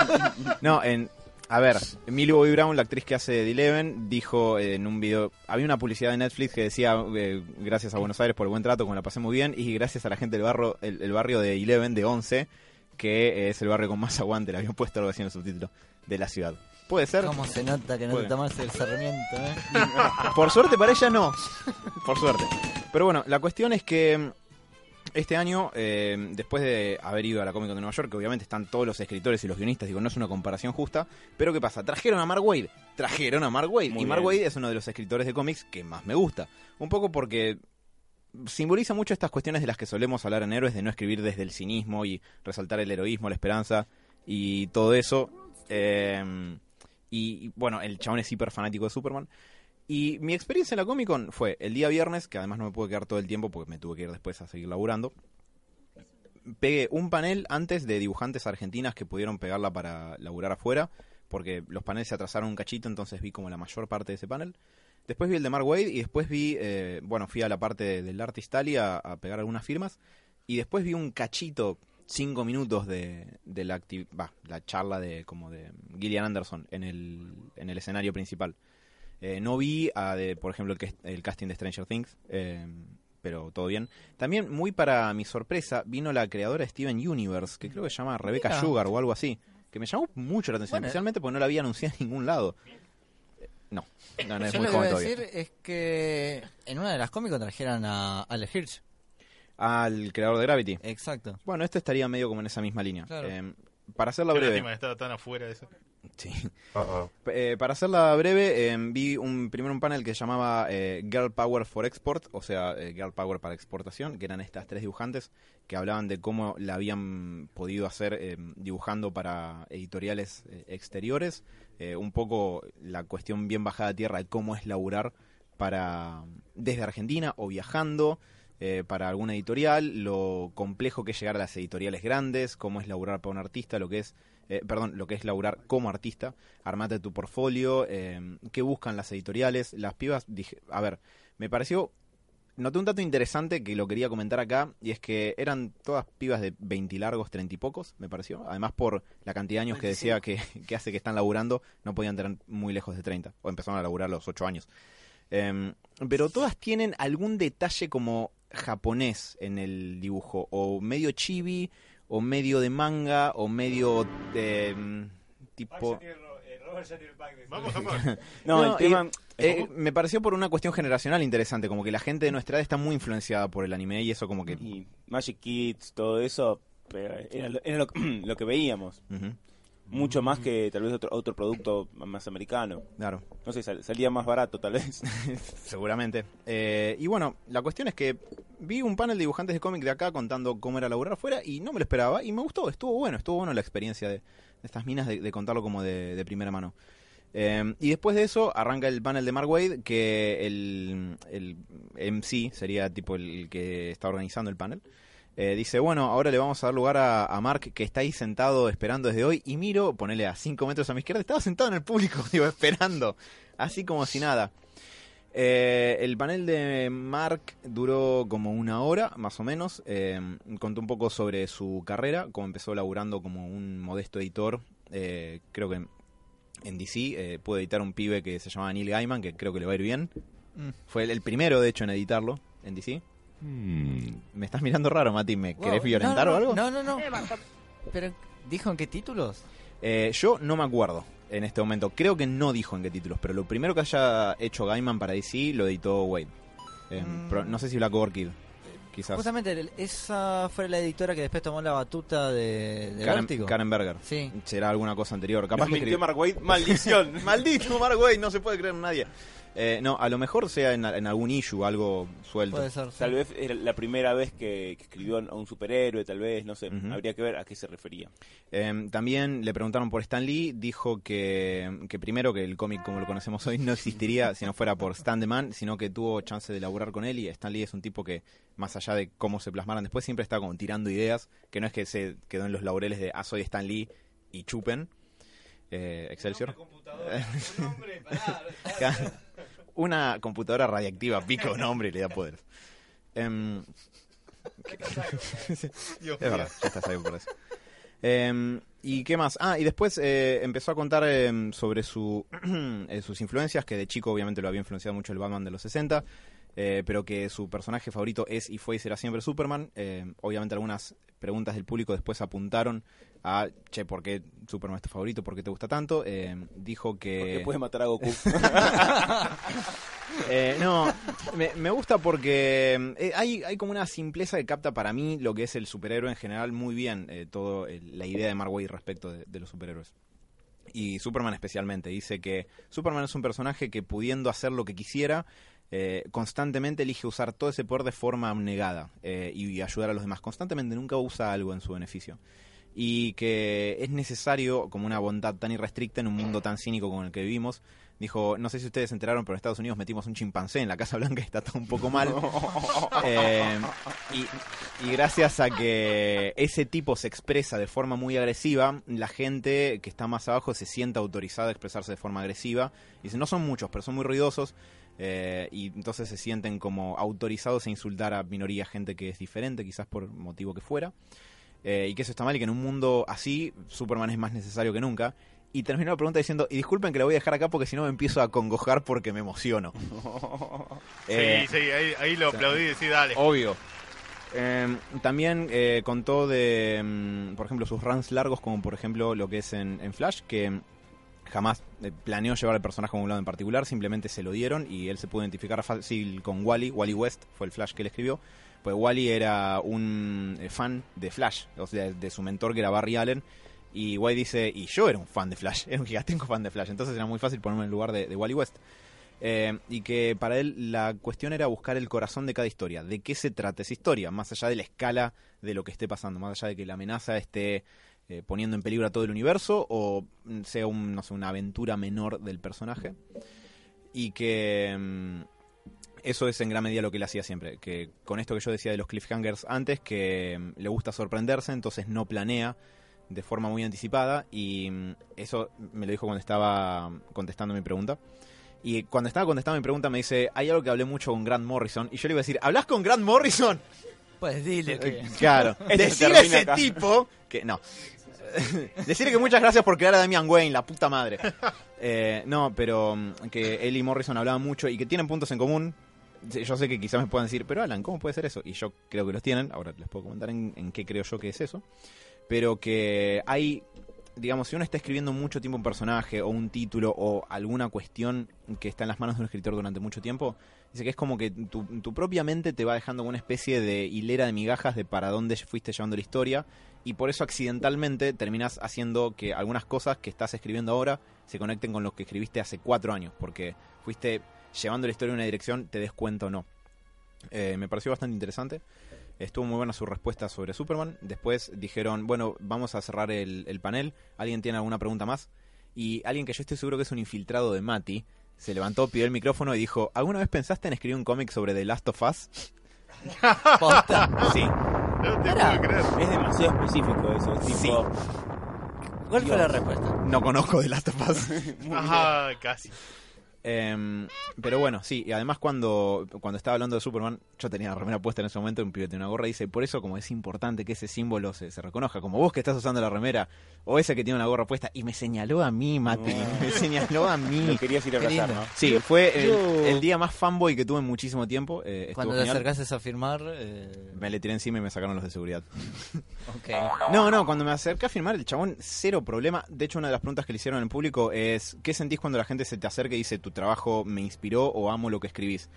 D: [laughs]
B: no, en, a ver, Millie Bobby Brown, la actriz que hace de Eleven, dijo en un video, había una publicidad de Netflix que decía, eh, gracias a Buenos Aires por el buen trato, como la pasé muy bien, y gracias a la gente del barrio, el, el barrio de Eleven, de 11, que es el barrio con más aguante, le habían puesto algo así en el subtítulo, de la ciudad. Puede ser,
D: ¿Cómo se nota que no
B: Puede.
D: te tomaste el Sarmiento, eh? [laughs]
B: por suerte para ella no, por suerte. Pero bueno, la cuestión es que este año, eh, después de haber ido a la Comic Con de Nueva York, que obviamente están todos los escritores y los guionistas, digo, no es una comparación justa, pero ¿qué pasa? Trajeron a Mark Wade, trajeron a Mark Wade,
C: Muy
B: y Mark
C: bien.
B: Wade es uno de los escritores de cómics que más me gusta. Un poco porque simboliza mucho estas cuestiones de las que solemos hablar en Héroes, de no escribir desde el cinismo y resaltar el heroísmo, la esperanza y todo eso. Eh, y, y, bueno, el chabón es hiper fanático de Superman. Y mi experiencia en la Comic Con fue el día viernes, que además no me pude quedar todo el tiempo porque me tuve que ir después a seguir laburando. Pegué un panel antes de dibujantes argentinas que pudieron pegarla para laburar afuera, porque los paneles se atrasaron un cachito, entonces vi como la mayor parte de ese panel. Después vi el de Mark Wade y después vi, eh, bueno, fui a la parte de- del Artist Alley a, pegar algunas firmas. Y después vi un cachito, cinco minutos de, de la, va, la charla de como de Gillian Anderson en el, en el escenario principal. Eh, no vi, a de, por ejemplo, el, que- el casting de Stranger Things, eh, pero todo bien. También, muy para mi sorpresa, vino la creadora de Steven Universe, que creo que se llama Rebecca
D: Mira.
B: Sugar o algo así, que me llamó mucho la atención,
D: Bueno.
B: especialmente porque no la había anunciado en ningún lado. No, no, no es
D: Yo
B: muy
D: lo que voy
B: todavía.
D: decir es que en una de las cómicas trajeron a Alex Hirsch.
B: Al creador de Gravity.
D: Exacto.
B: Bueno, este estaría medio como en esa misma línea.
D: Claro.
B: Eh, para hacerla breve.
A: lástima estaba tan afuera de eso.
B: Sí. Eh, para hacerla breve, eh, vi un primero un panel que se llamaba eh, Girl Power for Export, o sea, eh, Girl Power para exportación, que eran estas tres dibujantes que hablaban de cómo la habían podido hacer eh, dibujando para editoriales eh, exteriores, un poco la cuestión bien bajada a tierra de cómo es laburar para desde Argentina o viajando eh, para alguna editorial, lo complejo que es llegar a las editoriales grandes, cómo es laburar para un artista, lo que es eh, perdón, lo que es laburar como artista, armate tu portfolio, eh, qué buscan las editoriales, las pibas, dije, a ver, me pareció, noté un dato interesante que lo quería comentar acá, y es que eran todas pibas de 20 largos, 30 y pocos, me pareció, además por la cantidad de años que decía que, que hace que están laburando, no podían tener muy lejos de 30, o empezaron a laburar a los 8 años. Eh, pero todas tienen algún detalle como japonés en el dibujo, o medio chibi, o medio de manga, o medio de mm, tipo...
A: Vamos, vamos. [laughs]
C: No,
B: No,
C: el tema...
B: Eh, me pareció por una cuestión generacional interesante, como que la gente de nuestra edad está muy influenciada por el anime y eso como que...
C: y Magic Kids, todo eso, pero era, lo, era lo- [clears throat] lo que veíamos. Mucho más que tal vez otro, otro producto más americano.
B: claro,
C: No sé, sal- salía más barato tal vez. [laughs]
B: seguramente. Eh, y bueno, la cuestión es que vi un panel de dibujantes de cómic de acá contando cómo era laburar afuera y no me lo esperaba y me gustó, estuvo bueno, estuvo bueno la experiencia de, de estas minas de, de contarlo como de, de primera mano. Eh, y después de eso arranca el panel de Mark Wade, que el, el MC sería tipo el que está organizando el panel. Eh, dice, bueno, ahora le vamos a dar lugar a, a Mark, que está ahí sentado esperando desde hoy. Y miro, ponele a 5 metros a mi izquierda, estaba sentado en el público, [laughs] digo, esperando. Así como si nada. Eh, el panel de Mark duró como una hora, más o menos. Eh, contó un poco sobre su carrera, cómo empezó laburando como un modesto editor. creo que en DC pudo editar un pibe que se llamaba Neil Gaiman, que creo que le va a ir bien.
D: Mm.
B: Fue el, el primero, de hecho, en editarlo en DC. Me estás mirando raro, Mati. ¿Me
D: Wow,
B: querés violentar
D: no, no,
B: o algo?
D: No, no, no. Pero, ¿dijo en qué títulos?
B: Eh, yo no me acuerdo en este momento. Creo que no dijo en qué títulos, pero lo primero que haya hecho Gaiman para DC lo editó Wade. Eh,
D: Mm.
B: pero no sé si Black Orchid, quizás.
D: Justamente, esa fue la editora que después tomó la batuta de, de
B: Karen,
D: Vértigo.
B: Karen Berger.
D: Sí.
B: Será alguna cosa anterior. Capaz que
C: mintió Mark Waid, maldición. [laughs]
B: Maldito Mark Wade, no se puede creer en nadie. Eh, no, a lo mejor sea en, en algún issue, algo suelto.
D: Puede ser. sí.
C: Tal vez era la primera vez que, que escribió a un superhéroe, tal vez, no sé. Habría que ver a qué se refería.
B: Eh, también le preguntaron por Stan Lee, dijo que, que primero que el cómic como lo conocemos hoy no existiría si no fuera por Stan the Man, sino que tuvo chance de laburar con él y Stan Lee es un tipo que más allá de cómo se plasmaran después siempre está como tirando ideas, que no es que se quedó en los laureles de ah soy Stan Lee y chupen. Eh, Excelsior. [laughs] Una computadora radiactiva pica un hombre y le da poderes. Em, [laughs] es verdad, ya está sabido por eso. Eh, ¿Y qué más? Ah, y después eh, empezó a contar eh, sobre su, [clears throat] eh, sus influencias, que de chico obviamente lo había influenciado mucho el Batman de los 60, eh, pero que su personaje favorito es y fue y será siempre Superman. Obviamente algunas preguntas del público después apuntaron a, che, ¿por qué Superman es tu favorito? ¿Por qué te gusta tanto? Eh, dijo que...
C: Porque puede matar a Goku. [laughs] [laughs]
B: Eh, no, me, me gusta porque eh, hay, hay como una simpleza que capta para mí lo que es el superhéroe en general muy bien, eh, todo el- la idea de Mark Waid respecto de, de los superhéroes. Y Superman especialmente, dice que Superman es un personaje que pudiendo hacer lo que quisiera, eh, constantemente elige usar todo ese poder de forma abnegada eh, y ayudar a los demás. Constantemente nunca usa algo en su beneficio. Y que es necesario como una bondad tan irrestricta en un mundo tan cínico como el que vivimos. Dijo, no sé si ustedes se enteraron, pero en Estados Unidos metimos un chimpancé en la Casa Blanca y está todo un poco mal. [laughs] Eh, y, y gracias a que ese tipo se expresa de forma muy agresiva, la gente que está más abajo se siente autorizada a expresarse de forma agresiva. Y dice, no son muchos, pero son muy ruidosos. Eh, y entonces se sienten como autorizados a insultar a minoría, gente que es diferente, quizás por motivo que fuera. Eh, y que eso está mal y que en un mundo así Superman es más necesario que nunca. Y terminó la pregunta diciendo, y disculpen que la voy a dejar acá porque si no me empiezo a congojar porque me emociono. [laughs] Eh,
A: sí, sí, ahí, ahí lo aplaudí y decí, dale.
B: Obvio. Eh, también eh, contó de, mm, por ejemplo, sus runs largos, como por ejemplo lo que es en, en Flash, que jamás eh, planeó llevar el personaje a un lado en particular, simplemente se lo dieron y él se pudo identificar fácil con Wally. Wally West fue el Flash que él escribió. Pues Wally era un eh, fan de Flash, o sea, de su mentor que era Barry Allen. Y Wally dice, y yo era un fan de Flash, [laughs] era un gigantesco fan de Flash, entonces era muy fácil ponerme en el lugar de, Wally West. Eh, y que para él la cuestión era buscar el corazón de cada historia, de qué se trata esa historia, más allá de la escala de lo que esté pasando, más allá de que la amenaza esté eh, poniendo en peligro a todo el universo o sea un, no sé, una aventura menor del personaje. Y que mm, eso es en gran medida lo que él hacía siempre, que con esto que yo decía de los cliffhangers antes, que mm, le gusta sorprenderse, entonces no planea de forma muy anticipada y mm, eso me lo dijo cuando estaba contestando mi pregunta. Y cuando estaba contestando mi pregunta me dice, hay algo que hablé mucho con Grant Morrison. Y yo le iba a decir, ¿hablas con Grant Morrison?
D: Pues dile que...
B: Claro. [laughs]
C: Esto se
B: Decirle a ese
C: acá.
B: tipo que no. [laughs] Decirle que muchas gracias por crear a Damian Wayne, la puta madre. Eh, no, pero mm, que él y Morrison hablaban mucho y que tienen puntos en común. Yo sé que quizás me puedan decir, pero Alan, ¿cómo puede ser eso? Y yo creo que los tienen. Ahora les puedo comentar en, en qué creo yo que es eso. Pero que hay, digamos, si uno está escribiendo mucho tiempo un personaje o un título o alguna cuestión que está en las manos de un escritor durante mucho tiempo, dice que es como que tu, propia mente te va dejando una especie de hilera de migajas de para dónde fuiste llevando la historia y por eso accidentalmente terminas haciendo que algunas cosas que estás escribiendo ahora se conecten con lo que escribiste hace cuatro años, porque fuiste llevando la historia en una dirección, te des cuenta o no. Eh, me pareció bastante interesante. Estuvo muy buena su respuesta sobre Superman. Después dijeron, bueno, vamos a cerrar el, el panel. ¿Alguien tiene alguna pregunta más? Y alguien que yo estoy seguro que es un infiltrado de Mati, se levantó, pidió el micrófono y dijo, ¿alguna vez pensaste en escribir un cómic sobre The Last of Us? [laughs]
D: Posta.
B: Sí.
A: No te
D: Pará.
A: puedo creer.
C: Es demasiado específico eso. es
B: Sí.
C: Tipo,
D: ¿Cuál fue la respuesta?
B: No conozco The Last of Us. [laughs]
A: Ajá, casi.
B: Em, pero bueno, sí, y además cuando, cuando estaba hablando de Superman, yo tenía la remera puesta en ese momento, un pibe tenía una gorra y dice, por eso como es importante que ese símbolo se, se reconozca, como vos que estás usando la remera, o ese que tiene una gorra puesta, y me señaló a mí, Mati, [laughs] me señaló a mí.
C: lo querías ir a abrazar.
B: Sí, fue el, día más fanboy que tuve en muchísimo tiempo. eh,
D: Cuando te acercases a firmar... Eh...
B: Me le tiré encima y me sacaron los de seguridad. [laughs] No, no, cuando me acerqué a firmar, el chabón, cero problema. De hecho, una de las preguntas que le hicieron en público es, ¿qué sentís cuando la gente se te acerca y dice, tu trabajo me inspiró o amo lo que escribís?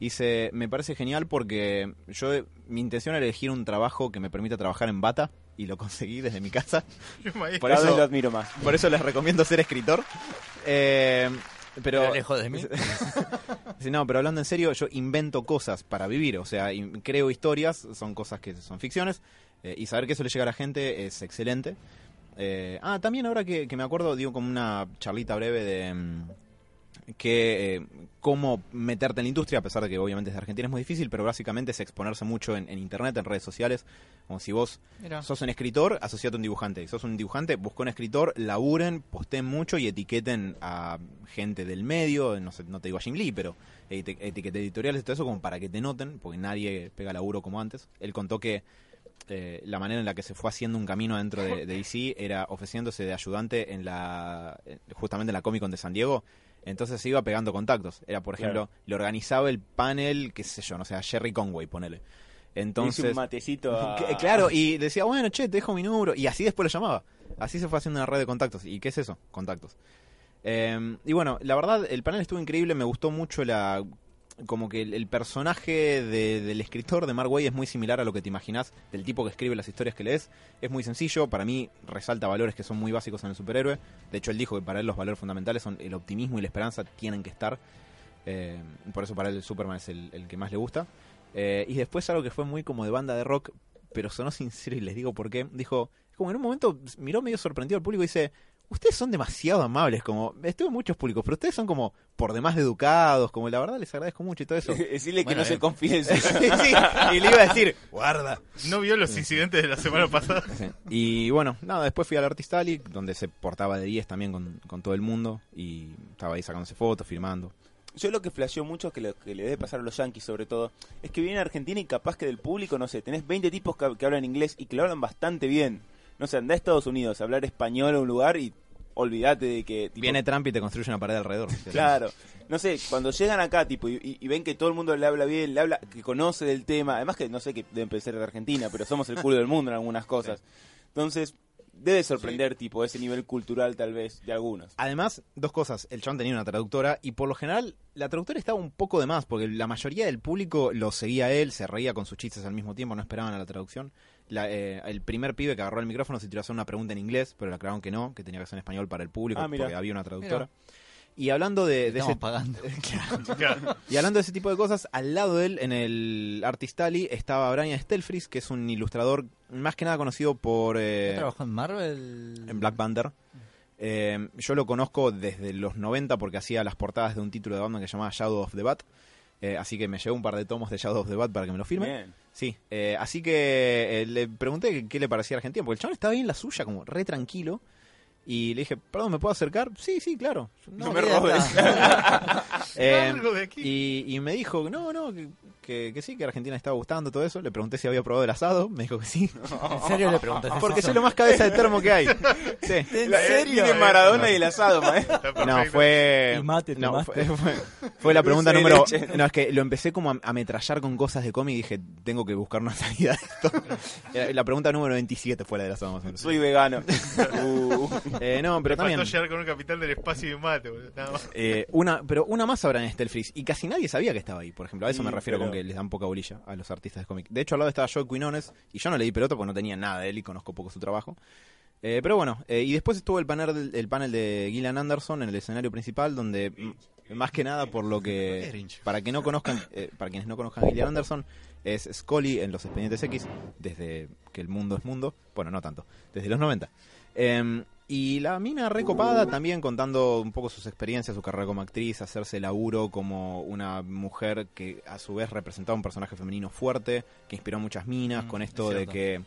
B: Dice, me parece genial porque yo, mi intención era elegir un trabajo que me permita trabajar en bata y lo conseguí desde mi casa. [laughs] Por eso,
C: lo admiro más.
B: por eso les recomiendo ser escritor. Eh, pero
D: Pero lejos de mí. [laughs]
B: Sí, no, pero hablando en serio, yo invento cosas para vivir, o sea, creo historias, son cosas que son ficciones, eh, y saber que eso le llega a la gente es excelente. Eh, ah, también ahora que, que me acuerdo, digo como una charlita breve de mm, que eh, cómo meterte en la industria, a pesar de que obviamente desde Argentina es muy difícil, pero básicamente es exponerse mucho en, en internet, en redes sociales, como si vos sos un escritor, asociate a un dibujante. Si sos un dibujante, busca un escritor, laburen, posteen mucho y etiqueten a gente del medio, no, sé, no te digo a Jim Lee, pero eti- etiquete editoriales y todo eso como para que te noten, porque nadie pega laburo como antes. Él contó que eh, la manera en la que se fue haciendo un camino dentro de, de DC era ofreciéndose de ayudante en la eh, justamente en la Comic Con de San Diego. Entonces se iba pegando contactos. Era, por ejemplo, le organizaba el panel, qué sé yo, no sé, a Jerry Conway, ponele. Entonces,
C: un matecito a... [laughs]
B: que- Claro, y decía, bueno, che, te dejo mi número. Y así después lo llamaba. Así se fue haciendo una red de contactos. ¿Y qué es eso? Contactos. Eh, y bueno, la verdad, el panel estuvo increíble. Me gustó mucho la. Como que el, personaje de- del escritor de Mark Way es muy similar a lo que te imaginas del tipo que escribe las historias que lees. Es muy sencillo. Para mí, resalta valores que son muy básicos en el superhéroe. De hecho, él dijo que para él los valores fundamentales son el optimismo y la esperanza. Tienen que estar. Eh, por eso para él Superman es el, el que más le gusta. Eh, y después algo que fue muy como de banda de rock, pero sonó sincero y les digo por qué. Dijo, como en un momento miró medio sorprendido al público y dice, ustedes son demasiado amables, como, estuve en muchos públicos, pero ustedes son como por demás de educados, como la verdad les agradezco mucho y todo eso. [laughs]
C: Decirle que no se
D: bien.
C: confíe en [laughs]
B: sí, sí, y le iba a decir, guarda.
A: ¿No vio los incidentes de la semana pasada? [laughs]
B: Sí. Y bueno, nada, después fui al Artist Alley, donde se portaba de 10 también con, con todo el mundo, y estaba ahí sacándose fotos, firmando.
C: Yo lo que flasheó mucho, que lo que le debe pasar a los yankees sobre todo, es que vienen a Argentina y capaz que del público, no sé, tenés 20 tipos que, que hablan inglés y que lo hablan bastante bien. No sé, andá a Estados Unidos a hablar español en un lugar y olvídate de que... tipo,
B: Viene Trump y te construye una pared alrededor. [laughs]
C: Claro. No sé, cuando llegan acá, tipo, y, ven que todo el mundo le habla bien, le habla, que conoce del tema, además que no sé que deben ser de Argentina, pero somos el culo del mundo en algunas cosas. Entonces, debe sorprender, tipo, ese nivel cultural tal vez de algunos.
B: Además, dos cosas. El chabón tenía una traductora y por lo general la traductora estaba un poco de más porque la mayoría del público lo seguía a él, se reía con sus chistes al mismo tiempo, no esperaban a la traducción. La, eh, el primer pibe que agarró el micrófono se tiró a hacer una pregunta en inglés, pero le aclararon que no, que tenía que ser en español para el público
C: Ah,
B: porque había una traductora. Y hablando de, de
D: Estamos
B: ese
D: pagando. [laughs] [laughs]
A: Claro.
B: y hablando de ese tipo de cosas, al lado de él, en el Artist Alley, estaba Brian Stelfris, que es un ilustrador más que nada conocido por... eh,
D: ¿Ya trabajó en Marvel?
B: en Black Panther. Eh, yo lo conozco desde los 90 porque hacía las portadas de un título de Batman que se llamaba Shadow of the Bat. Eh, así que me llevó un par de tomos de Shadow of the Bat para que me lo firme.
C: Bien.
B: Sí, eh, así que eh, le pregunté qué- le parecía a Argentina, porque el chabón estaba bien en la suya, como re tranquilo. Y le dije, perdón, ¿me puedo acercar? Sí, sí, claro.
C: No me robes. [laughs] [laughs]
B: Eh, y, y me dijo, no, no, que, que, que sí, que Argentina le estaba gustando todo eso. Le pregunté si había probado el asado, me dijo que sí. [laughs]
D: ¿En serio le preguntaste?
B: Porque soy lo más cabeza de termo que hay. Sí.
D: ¿En
C: La-
D: serio?
C: Tiene Maradona y el asado, maestro.
B: No, fue.
E: Y mate,
B: no, fue, fue- fue la pregunta número.
C: leche.
B: No, es que lo empecé como a ametrallar con cosas de cómic y dije, tengo que buscar una salida de esto. Eh, la pregunta número 27 fue la de la más o menos.
C: Soy vegano. Uh,
B: Eh, no, pero
A: Me
B: también.
A: llegar con un capital del espacio y mate, boludo. Nada más.
B: eh, una, pero una más habrá en Stelfris y casi nadie sabía que estaba ahí, por ejemplo. A eso
C: Sí,
B: me refiero
C: pero-
B: con que les dan poca bolilla a los artistas de cómic. De hecho, al lado estaba Joe Quinones y yo no le di pelota porque no tenía nada de él y conozco poco su trabajo. Eh, pero bueno, eh, y después estuvo el panel, del- el panel de Gillian Anderson en el escenario principal, donde más que nada por lo que para que no conozcan, eh, para quienes no conozcan a Gillian Anderson, es Scully en los Expedientes X desde que el mundo es mundo, bueno no tanto, desde los 90. Eh, y la mina recopada también contando un poco sus experiencias, su carrera como actriz, hacerse laburo como una mujer que a su vez representaba un personaje femenino fuerte, que inspiró a muchas minas,
D: Mm,
B: con
D: es
B: esto de que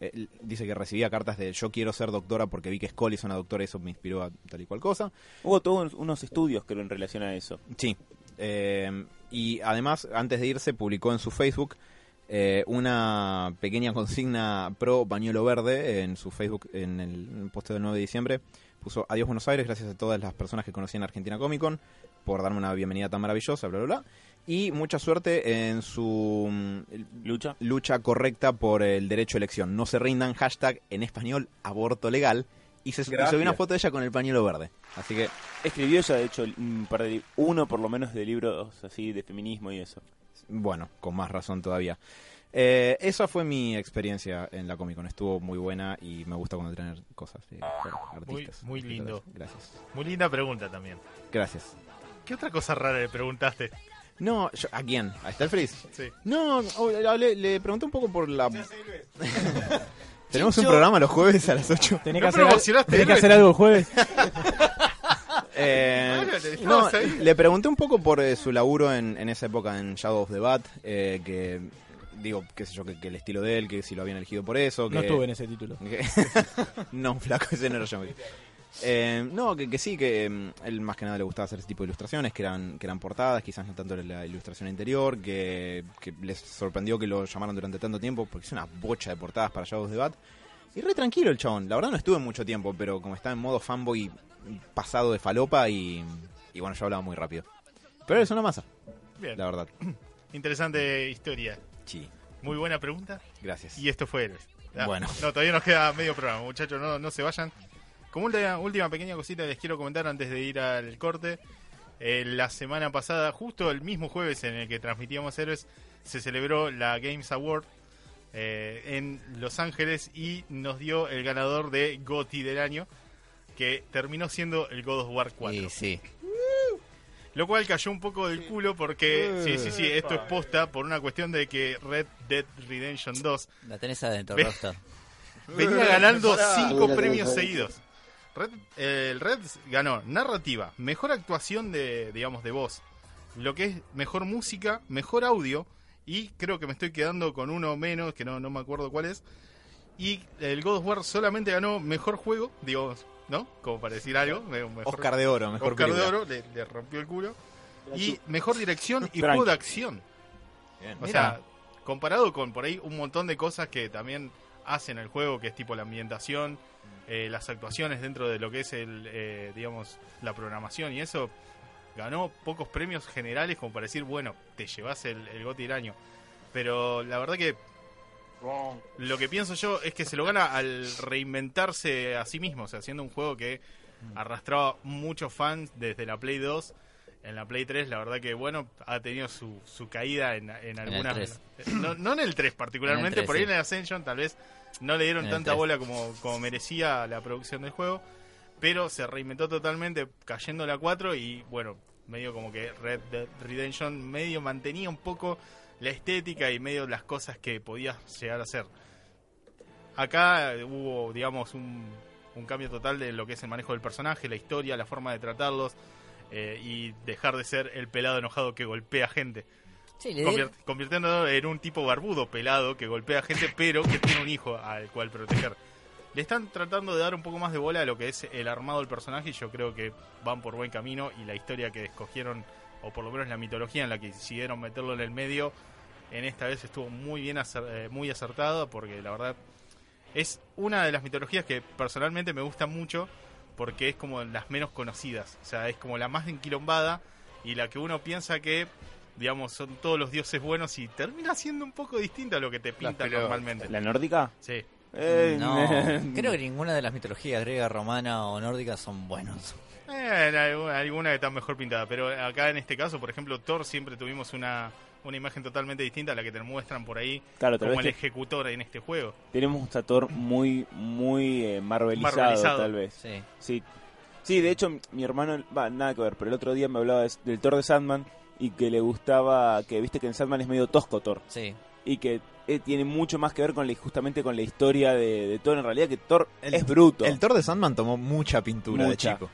B: eh, dice que recibía cartas de yo quiero ser doctora porque vi que Scully es una doctora y eso me inspiró a tal y cual cosa.
C: Hubo todos unos estudios creo en relación a eso.
B: Sí. Eh, y además, antes de irse, publicó en su Facebook eh, una pequeña consigna pro pañuelo verde en su Facebook, en el, en el post del 9 de diciembre. Puso Adiós Buenos Aires, gracias a todas las personas que conocían Argentina Comic Con por darme una bienvenida tan maravillosa, bla, bla, bla. Y mucha suerte en su mm,
C: Lucha.
B: lucha correcta por el derecho a elección. No se rindan, hashtag en español, aborto legal. Y se
C: Gracias.
B: subió una foto de ella con el pañuelo verde. Así que
C: Escribió ya, de hecho, un par de li- uno por lo menos de libros así de feminismo y eso.
B: Bueno, con más razón todavía. Eh, esa fue mi experiencia en la Comic Con. Estuvo muy buena y me gusta cuando traen cosas de artistas.
A: muy lindo.
B: Gracias.
A: Muy linda pregunta también.
B: Gracias.
A: ¿Qué otra cosa rara le preguntaste?
B: No, yo- ¿a quién? ¿A Stelfris?
A: Sí.
B: No, oh, le, le pregunté un poco por la... [laughs] Tenemos un programa los jueves a las 8.
E: Tenés
A: No
E: que, hacer, tenés que hacer algo el jueves. [laughs]
B: Eh,
A: Bueno, te
B: no, le pregunté un poco por eh, su laburo en, en esa época en Shadow of the Bat, eh, que digo, qué sé yo, que, que el estilo de él, que si lo habían elegido por eso.
E: No
B: que-
E: estuve en ese título. [laughs]
B: que- no, flaco, ese no era yo. Eh, no, que, que sí, que mm, él más que nada le gustaba hacer ese tipo de ilustraciones, que eran, que eran portadas, quizás no tanto la ilustración interior, que, que les sorprendió que lo llamaron durante tanto tiempo, porque es una bocha de portadas para Shadows de Bat. Y re tranquilo el chabón, la verdad no estuve mucho tiempo, pero como estaba en modo fanboy pasado de falopa y, y bueno, yo hablaba muy rápido. Pero es una masa,
A: Bien.
B: la verdad. [clears throat]
A: Interesante historia.
B: Sí,
A: Muy buena pregunta.
B: gracias.
A: Y esto fue Héroes. Ah,
B: Bueno.
A: No, todavía nos queda medio programa, muchachos. No, no se vayan. Como última, última pequeña cosita les quiero comentar antes de ir al corte. Eh, la semana pasada, justo el mismo jueves en el que transmitíamos Héroes, se celebró la Games Award eh, en Los Ángeles y nos dio el ganador de GOTY del año, que terminó siendo el God of War 4.
D: Y sí.
A: Lo cual cayó un poco del culo porque, sí, sí, sí, esto es posta por una cuestión de que Red Dead Redemption 2
D: La tenés adentro,
A: Ve- venía ganando cinco premios seguidos. Red- eh, el Red ganó narrativa, mejor actuación de, digamos, de voz, lo que es mejor música, mejor audio y creo que me estoy quedando con uno menos, que no, no me acuerdo cuál es. Y el God of War solamente ganó mejor juego, digamos, ¿no? Como para decir algo. me- Mejor,
B: Oscar de Oro, mejor
A: Oscar de. Oro le, le rompió el culo. Y mejor dirección y juego de acción.
B: Bien.
A: O sea, comparado con por ahí un montón de cosas que también hacen el juego, que es tipo la ambientación, eh, las actuaciones dentro de lo que es el, eh, digamos, la programación y eso, ganó pocos premios generales como para decir, bueno, te llevas el, el GOTY del año. Pero la verdad que lo que pienso yo es que se lo gana al reinventarse a sí mismo, o sea, haciendo un juego que arrastraba muchos fans desde la Play 2. En la Play 3, la verdad que, bueno, ha tenido su, su caída en, en algunas...
D: 3.
A: No, no en el 3 particularmente,
D: En el 3,
A: por ahí
D: sí.
A: en el Ascension tal vez no le dieron
D: En
A: tanta
D: 3.
A: bola como, como merecía la producción del juego, pero se reinventó totalmente cayendo la 4 y, bueno, medio como que Red Dead Redemption medio mantenía un poco la estética y medio las cosas que podía llegar a hacer. Acá eh, hubo, digamos, un, un cambio total de lo que es el manejo del personaje, la historia, la forma de tratarlos eh, y dejar de ser el pelado enojado que golpea gente,
D: Sí,
A: convirt- convirtiéndolo en un tipo barbudo pelado que golpea gente pero que tiene un hijo al cual proteger. Le están tratando de dar un poco más de bola a lo que es el armado del personaje y yo creo que van por buen camino y la historia que escogieron, o por lo menos la mitología en la que decidieron meterlo en el medio, en esta vez estuvo muy bien acer- eh, muy acertada porque la verdad es una de las mitologías que personalmente me gusta mucho porque es como las menos conocidas, o sea, es como la más enquilombada y la que uno piensa que digamos son todos los dioses buenos y termina siendo un poco distinta a lo que te pintan
B: pero-
A: normalmente.
C: ¿La nórdica?
A: Sí.
C: Eh,
D: No, creo que ninguna de las mitologías griega, romana o nórdica son buenos.
A: Eh, en alguna, alguna que está mejor pintada, pero acá en este caso, por ejemplo, Thor siempre tuvimos una, una imagen totalmente distinta a la que te muestran por ahí
C: Claro,
A: como el ejecutor en este juego.
C: tenemos un Sator muy, muy eh, marvelizado,
A: Marvelizado.
C: tal vez.
D: Sí.
C: Sí. Sí, de hecho, mi- mi hermano, va, nada que ver, pero el otro día me hablaba de- del Thor de Sandman y que le gustaba, que viste que en Sandman es medio tosco Thor
D: Sí.
C: Y que eh, tiene mucho más que ver con la, justamente con la historia de, de Thor, en realidad que Thor
B: El-
C: es bruto.
B: El Thor de Sandman tomó mucha pintura
C: Mucha.
B: de chico.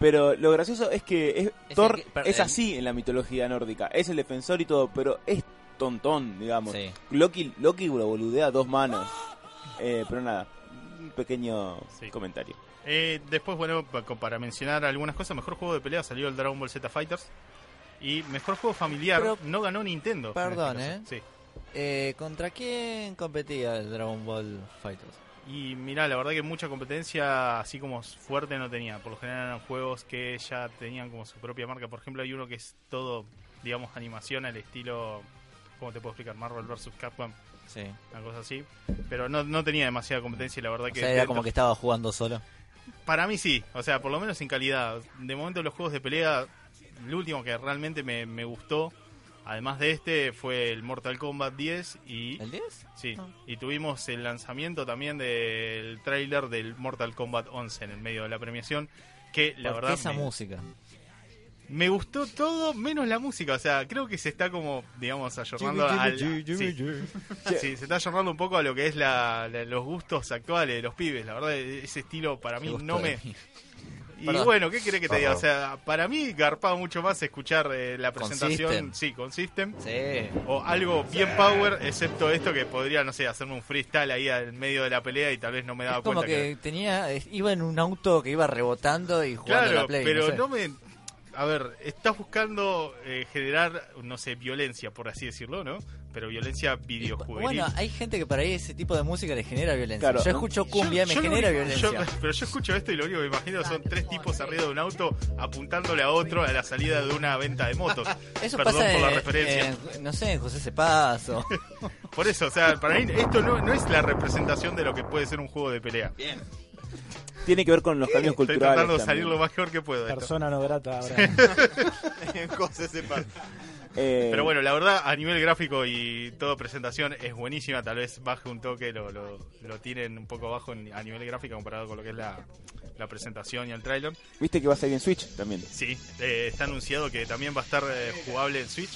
C: Pero lo gracioso es que es-
D: Es
C: Thor
D: que-
C: es así en la mitología nórdica, es el defensor y todo, pero es tontón, digamos.
D: Sí.
C: Loki, Loki lo boludea a dos manos. Eh, pero nada, un pequeño
A: Sí.
C: comentario.
A: Eh, después, bueno, para mencionar algunas cosas, mejor juego de pelea salió el Dragon Ball Z Fighters. Y mejor juego familiar
D: Pero-
A: no ganó Nintendo. en
D: Perdón,
A: este
D: ¿eh?
A: Sí.
D: Eh, ¿Contra quién competía el Dragon Ball Fighters?
A: Y mirá, la verdad que mucha competencia así como fuerte no tenía. Por lo general eran juegos que ya tenían como su propia marca. Por ejemplo, hay uno que es todo, digamos, animación al estilo, ¿cómo te puedo explicar? Marvel vs. Capcom,
D: Sí.
A: una cosa así. Pero no, no tenía demasiada competencia y la verdad
D: O
A: que...
D: sea, era como que estaba jugando solo.
A: Para mí sí, o sea, por lo menos en calidad. De momento los juegos de pelea, el último que realmente me, me gustó, además de este, fue el Mortal Kombat 10 y...
D: ¿El 10?
A: Sí,
D: Ah.
A: y tuvimos el lanzamiento también del tráiler del Mortal Kombat 11 en el medio de la premiación, que la
D: ¿Por qué
A: verdad
D: esa
A: me,
D: música?
A: me gustó todo menos la música, o sea, creo que se está como, digamos, ayornando al... sí, [laughs] sí, se está ayornando un poco a lo que es la, la- los gustos actuales de los pibes, la verdad, ese estilo para mí no me... Y
D: Perdón.
A: bueno, ¿qué querés que te diga? O sea, para mí garpaba mucho más escuchar eh, la presentación, sí, con System,
D: Sí.
A: o algo bien power, excepto esto que podría, no sé, hacerme un freestyle ahí en medio de la pelea y tal vez no me daba
D: Es como
A: cuenta
D: que tenía, iba en un auto que iba rebotando y jugando a
A: Claro,
D: la Play.
A: pero
D: no sé.
A: no me... A ver, estás buscando eh, generar, no sé, violencia, por así decirlo, ¿no? Pero violencia videojueguil.
D: Bueno, hay gente que para ahí ese tipo de música le genera violencia.
C: Claro,
D: yo escucho cumbia y me genera
A: único-
D: violencia.
A: yo- pero yo escucho esto y lo único que me imagino son tres tipos arriba de un auto apuntándole a otro a la salida de una venta de motos. [laughs]
D: Eso
A: Perdón
D: pasa
A: por la
D: en-
A: referencia.
D: en- no sé, en José Cepazo. [laughs]
A: Por eso, o sea, para mí esto no, no es la representación de lo que puede ser un juego de pelea.
C: Tiene que ver con los cambios
A: Estoy
C: culturales.
A: tratando de salir lo mejor que puedo. de esto.
E: Persona no grata ahora. [laughs]
B: José sepa.
C: Eh,
A: Pero bueno, la verdad, a nivel gráfico y toda presentación es buenísima. Tal vez baje un toque, lo, lo, lo tienen un poco bajo en- a nivel gráfico comparado con lo que es la, la presentación y el trailer.
C: Viste que va a salir en Switch también.
A: Sí, eh, está anunciado que también va a estar eh, jugable en Switch.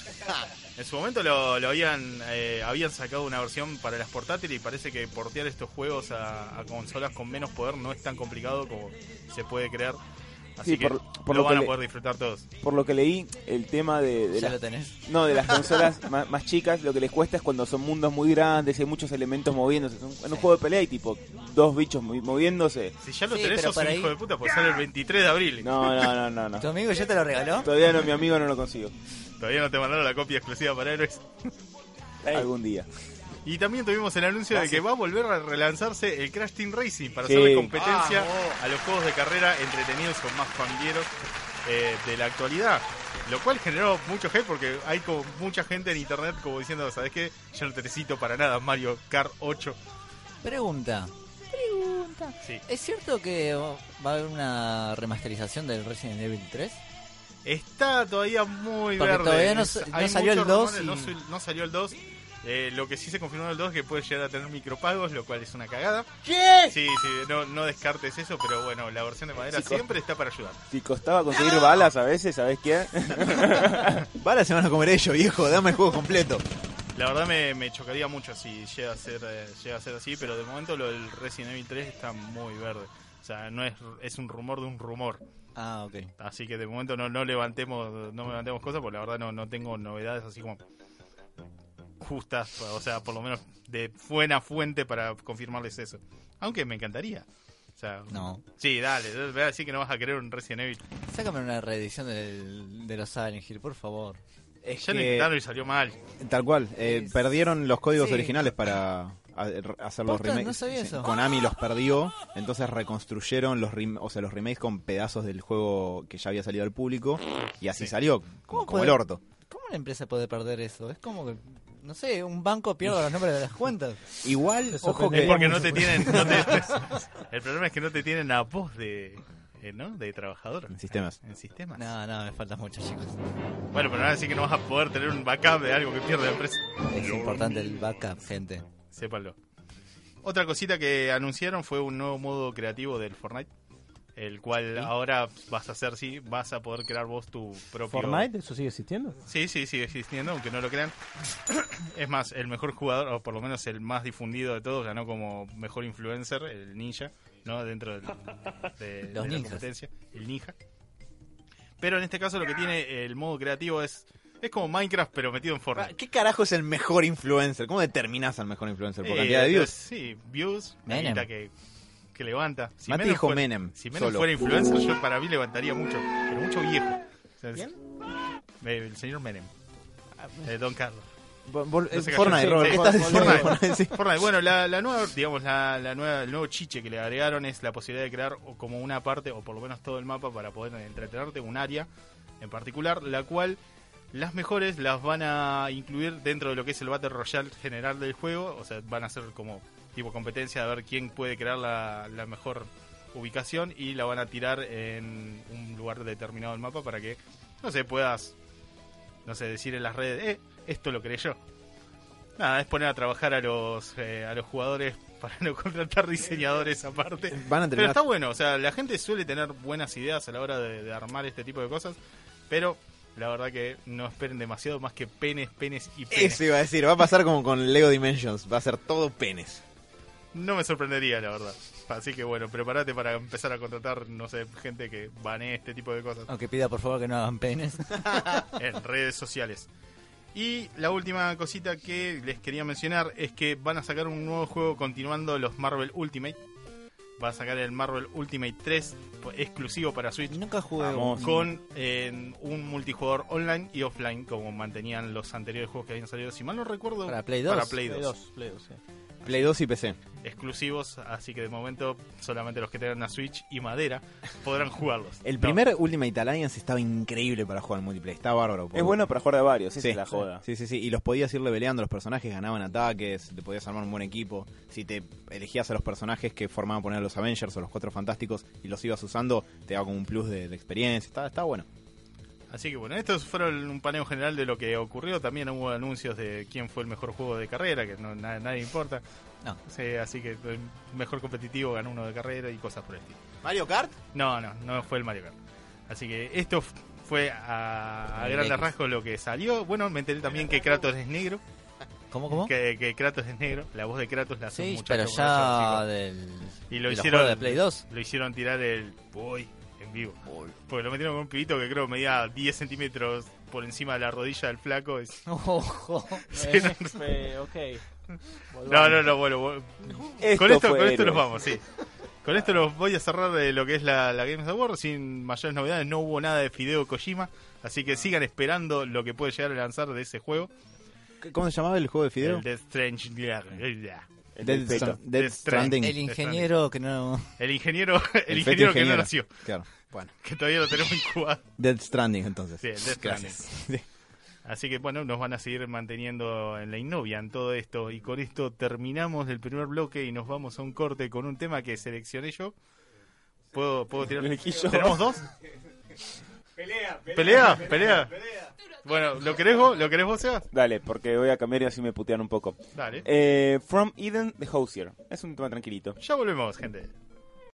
A: En su momento lo, lo habían habían sacado una versión para las portátiles y parece que portear estos juegos a, a consolas con menos poder no es tan complicado como se puede creer. Así
C: Sí,
A: que
C: por- por
A: lo
C: lo
A: van
C: que
A: a
C: le-
A: poder disfrutar todos.
C: Por lo que leí, el tema de, de
D: ya
C: las
D: lo tenés.
C: No, de las [laughs] consolas más, más chicas, lo que les cuesta es cuando son mundos muy grandes y hay muchos elementos moviéndose. En un- En un juego de pelea hay tipo dos bichos movi- moviéndose.
A: Si ya lo
D: Sí,
A: tenés, sos un
D: para
A: hijo
D: ahí-
A: de puta, pues sale el 23 de abril.
C: No, no, no, no, no.
D: ¿Tu amigo ya te lo regaló?
C: Todavía no, mi amigo no lo consigo.
A: Todavía no te mandaron la copia exclusiva para héroes.
C: Algún día.
A: Y también tuvimos el anuncio de que va a volver a relanzarse el Crash Team Racing para
C: Sí.
A: hacerle competencia a los juegos de carrera entretenidos o más familiares eh, de la actualidad. Lo cual generó mucho hate porque hay como mucha gente en internet como diciendo, ¿sabes qué? Yo no te necesito para nada Mario Kart 8.
D: Pregunta. Pregunta.
A: Sí.
D: ¿Es cierto que va a haber una remasterización del Resident Evil 3?
A: Está todavía muy
D: Porque
A: verde.
D: todavía no no
A: hay
D: salió el
A: muchos
D: 2
A: rumores,
D: y-
A: no, su- no salió el 2. Eh, lo que sí se confirmó en el 2 es que puede llegar a tener micropagos, lo cual es una cagada.
C: ¿Qué?
A: Sí, sí, no, no descartes eso, pero bueno, la versión de madera siempre está para ayudar.
C: Si costaba conseguir balas a veces, ¿sabés qué? [laughs]
B: Balas se van a comer ellos, viejo. Dame el juego completo.
A: La verdad me, me chocaría mucho si llega a ser eh, llega a ser así, pero de momento lo del Resident Evil 3 está muy verde. O sea, no es es un rumor de un rumor.
D: Ah, ok.
A: Así que de momento no, no levantemos no levantemos cosas porque la verdad no, no tengo novedades así como justas, o sea, por lo menos de buena fuente para confirmarles eso. Aunque me encantaría. O sea,
D: No.
A: sí, dale, voy a decir que no vas a querer un Resident Evil.
D: Sácame una reedición del, de los Silent Hill, por favor.
B: Es
A: Ya lo
B: que-
A: intentaron y salió mal.
B: Tal cual. eh, perdieron los códigos
D: Sí.
B: originales para hacer los remakes.
D: no sabía
B: Sí,
D: eso.
B: Konami los perdió, entonces reconstruyeron los rem- o sea, los remakes con pedazos del juego que ya había salido al público y así
A: Sí.
B: salió como,
D: ¿Cómo
B: como el orto.
D: ¿Cómo una empresa puede perder eso? Es como que, no sé, un banco pierde los nombres de las cuentas.
B: Igual, ojo que
A: Porque
E: mucho,
A: no te
E: porque-
A: tienen. no te- [laughs] el problema es que no te tienen a voz de. eh, ¿No? De trabajador.
B: En sistemas.
A: En sistemas.
D: No, no, me falta mucho, chicos.
A: Bueno, pero nada, así que no vas a poder tener un backup de algo que pierde la empresa.
D: Es importante el backup, gente.
A: Sépanlo. Otra cosita que anunciaron fue un nuevo modo creativo del Fortnite. El cual ahora vas a hacer, sí, vas a poder crear vos tu propio.
E: Fortnite, ¿eso sigue existiendo?
A: Sí, sí, sigue existiendo, aunque no lo crean. [clears throat] Es más, el mejor jugador, o por lo menos el más difundido de todos, ganó como mejor influencer, el ninja, ¿no? Dentro del- de, [laughs]
D: Los
A: de la competencia, el ninja. Pero en este caso lo que tiene el modo creativo es es como Minecraft, pero metido en Fortnite.
B: ¿Qué carajo es el mejor influencer? ¿Cómo determinas al mejor influencer? ¿Por
A: Eh,
B: cantidad de views?
A: Sí, views, que, que levanta. Si
B: Mati
A: Menem
B: dijo
A: fuera-
B: Menem,
A: Si Menem
B: solo.
A: fuera influencer, yo para mí levantaría mucho, pero mucho viejo. O sea, es- eh, El señor Menem. Eh, Don Carlos. Cayó.
B: Fortnite,
A: Sí,
B: Robert,
A: sí,
B: ¿qué estás
A: Fortnite.
B: diciendo? Fortnite, sí.
A: Fortnite. Bueno, la, la nueva, digamos, la, la nueva, el nuevo chiche que le agregaron es la posibilidad de crear como una parte, o por lo menos todo el mapa, para poder entretenerte, un área en particular, la cual las mejores las van a incluir dentro de lo que es el Battle Royale general del juego, o sea, van a ser como tipo competencia de ver quién puede crear la, la mejor ubicación y la van a tirar en un lugar determinado del mapa para que, no sé, puedas, no sé, decir en las redes, eh, esto lo creé yo. Nada, es poner a trabajar a los eh, a los jugadores [laughs] para no contratar diseñadores aparte.
B: Van a
A: Pero está bueno, o sea, la gente suele tener buenas ideas a la hora de, de armar este tipo de cosas, pero la verdad que no esperen demasiado más que penes, penes y penes.
B: Eso iba a decir, va a pasar como con Lego Dimensions, va a ser todo penes.
A: No me sorprendería, la verdad. Así que bueno, prepárate para empezar a contratar, no sé, gente que banee este tipo de cosas
D: Aunque pida por favor que no hagan penes. [laughs]
A: en redes sociales. Y la última cosita que les quería mencionar es que van a sacar un nuevo juego continuando los Marvel Ultimate. Va a sacar el Marvel Ultimate 3 exclusivo para Switch.
D: Nunca jugué
B: Vamos.
A: con eh, un multijugador online y offline como mantenían los anteriores juegos que habían salido si mal no recuerdo
D: Para Play 2.
A: para Play
E: Play
A: 2,
E: 2, Play 2, sí.
B: Play 2 y PC.
A: exclusivos así que de momento solamente los que tengan una Switch y madera podrán [laughs] jugarlos
B: El
A: No,
B: primer Ultimate Alliance estaba increíble para jugar en multiplayer, está bárbaro.
C: Es bueno para jugar de varios, esa
B: Sí,
C: es la joda.
B: sí, sí, sí, y los podías ir leveleando, los personajes ganaban ataques, te podías armar un buen equipo. Si te elegías a los personajes que formaban poner los Avengers o los Cuatro Fantásticos y los ibas usando, te daba como un plus de, de experiencia, está, está bueno.
A: Así que bueno estos fueron un paneo general de lo que ocurrió también hubo anuncios de quién fue el mejor juego de carrera que no na- nadie importa
D: No.
A: Sí, así que el mejor competitivo ganó uno de carrera y cosas por el estilo
B: ¿Mario Kart?
A: No, no, no fue el Mario Kart. Así que esto fue a, grandes rasgos lo que salió. Bueno, me enteré también que Kratos es negro.
D: ¿Cómo, cómo?
A: Que, que Kratos es negro. La voz de Kratos la hace
D: Sí, pero ya del...
A: Y lo
D: de
A: hicieron
D: juegos de Play 2.
A: Lo hicieron tirar el boy en vivo. Porque lo metieron con un pibito que creo medía 10 centímetros por encima de la rodilla del flaco. Es- [laughs]
D: Ojo. [laughs]
A: Sí,
E: Eh,
A: no,
E: eh, ok.
A: no, no, no, bueno, bueno.
C: Esto
A: con esto, con esto nos vamos, sí. Con esto los voy a cerrar de lo que es la, la Games Award sin mayores novedades. No hubo nada de Fideo Kojima, así que sigan esperando lo que puede llegar a lanzar de ese juego.
B: ¿Cómo se llamaba el juego de Fideo?
A: El Death Strange.
C: El
B: Dead
A: Death
B: Stranding.
D: El ingeniero que no...
A: El ingeniero, [laughs] el
B: El
A: ingeniero
B: feto
A: que no
B: ingeniero.
A: nació.
B: Claro. Bueno,
A: que todavía lo tenemos incubado.
B: Dead Stranding entonces.
A: Sí,
B: Gracias.
A: Stranding. Así que bueno, nos van a seguir manteniendo en la innovia en todo esto. Y con esto terminamos el primer bloque y nos vamos a un corte con un tema que seleccioné yo. ¿Puedo, puedo tirar? ¿Tenemos dos? Pelea, pelea. Bueno, ¿lo querés vos? ¿Lo querés vos, Sebas?
C: Dale, porque voy a cambiar y así me putean un poco.
A: Dale.
C: Eh, From Eden de Hosier. Es un tema tranquilito.
A: Ya volvemos, gente.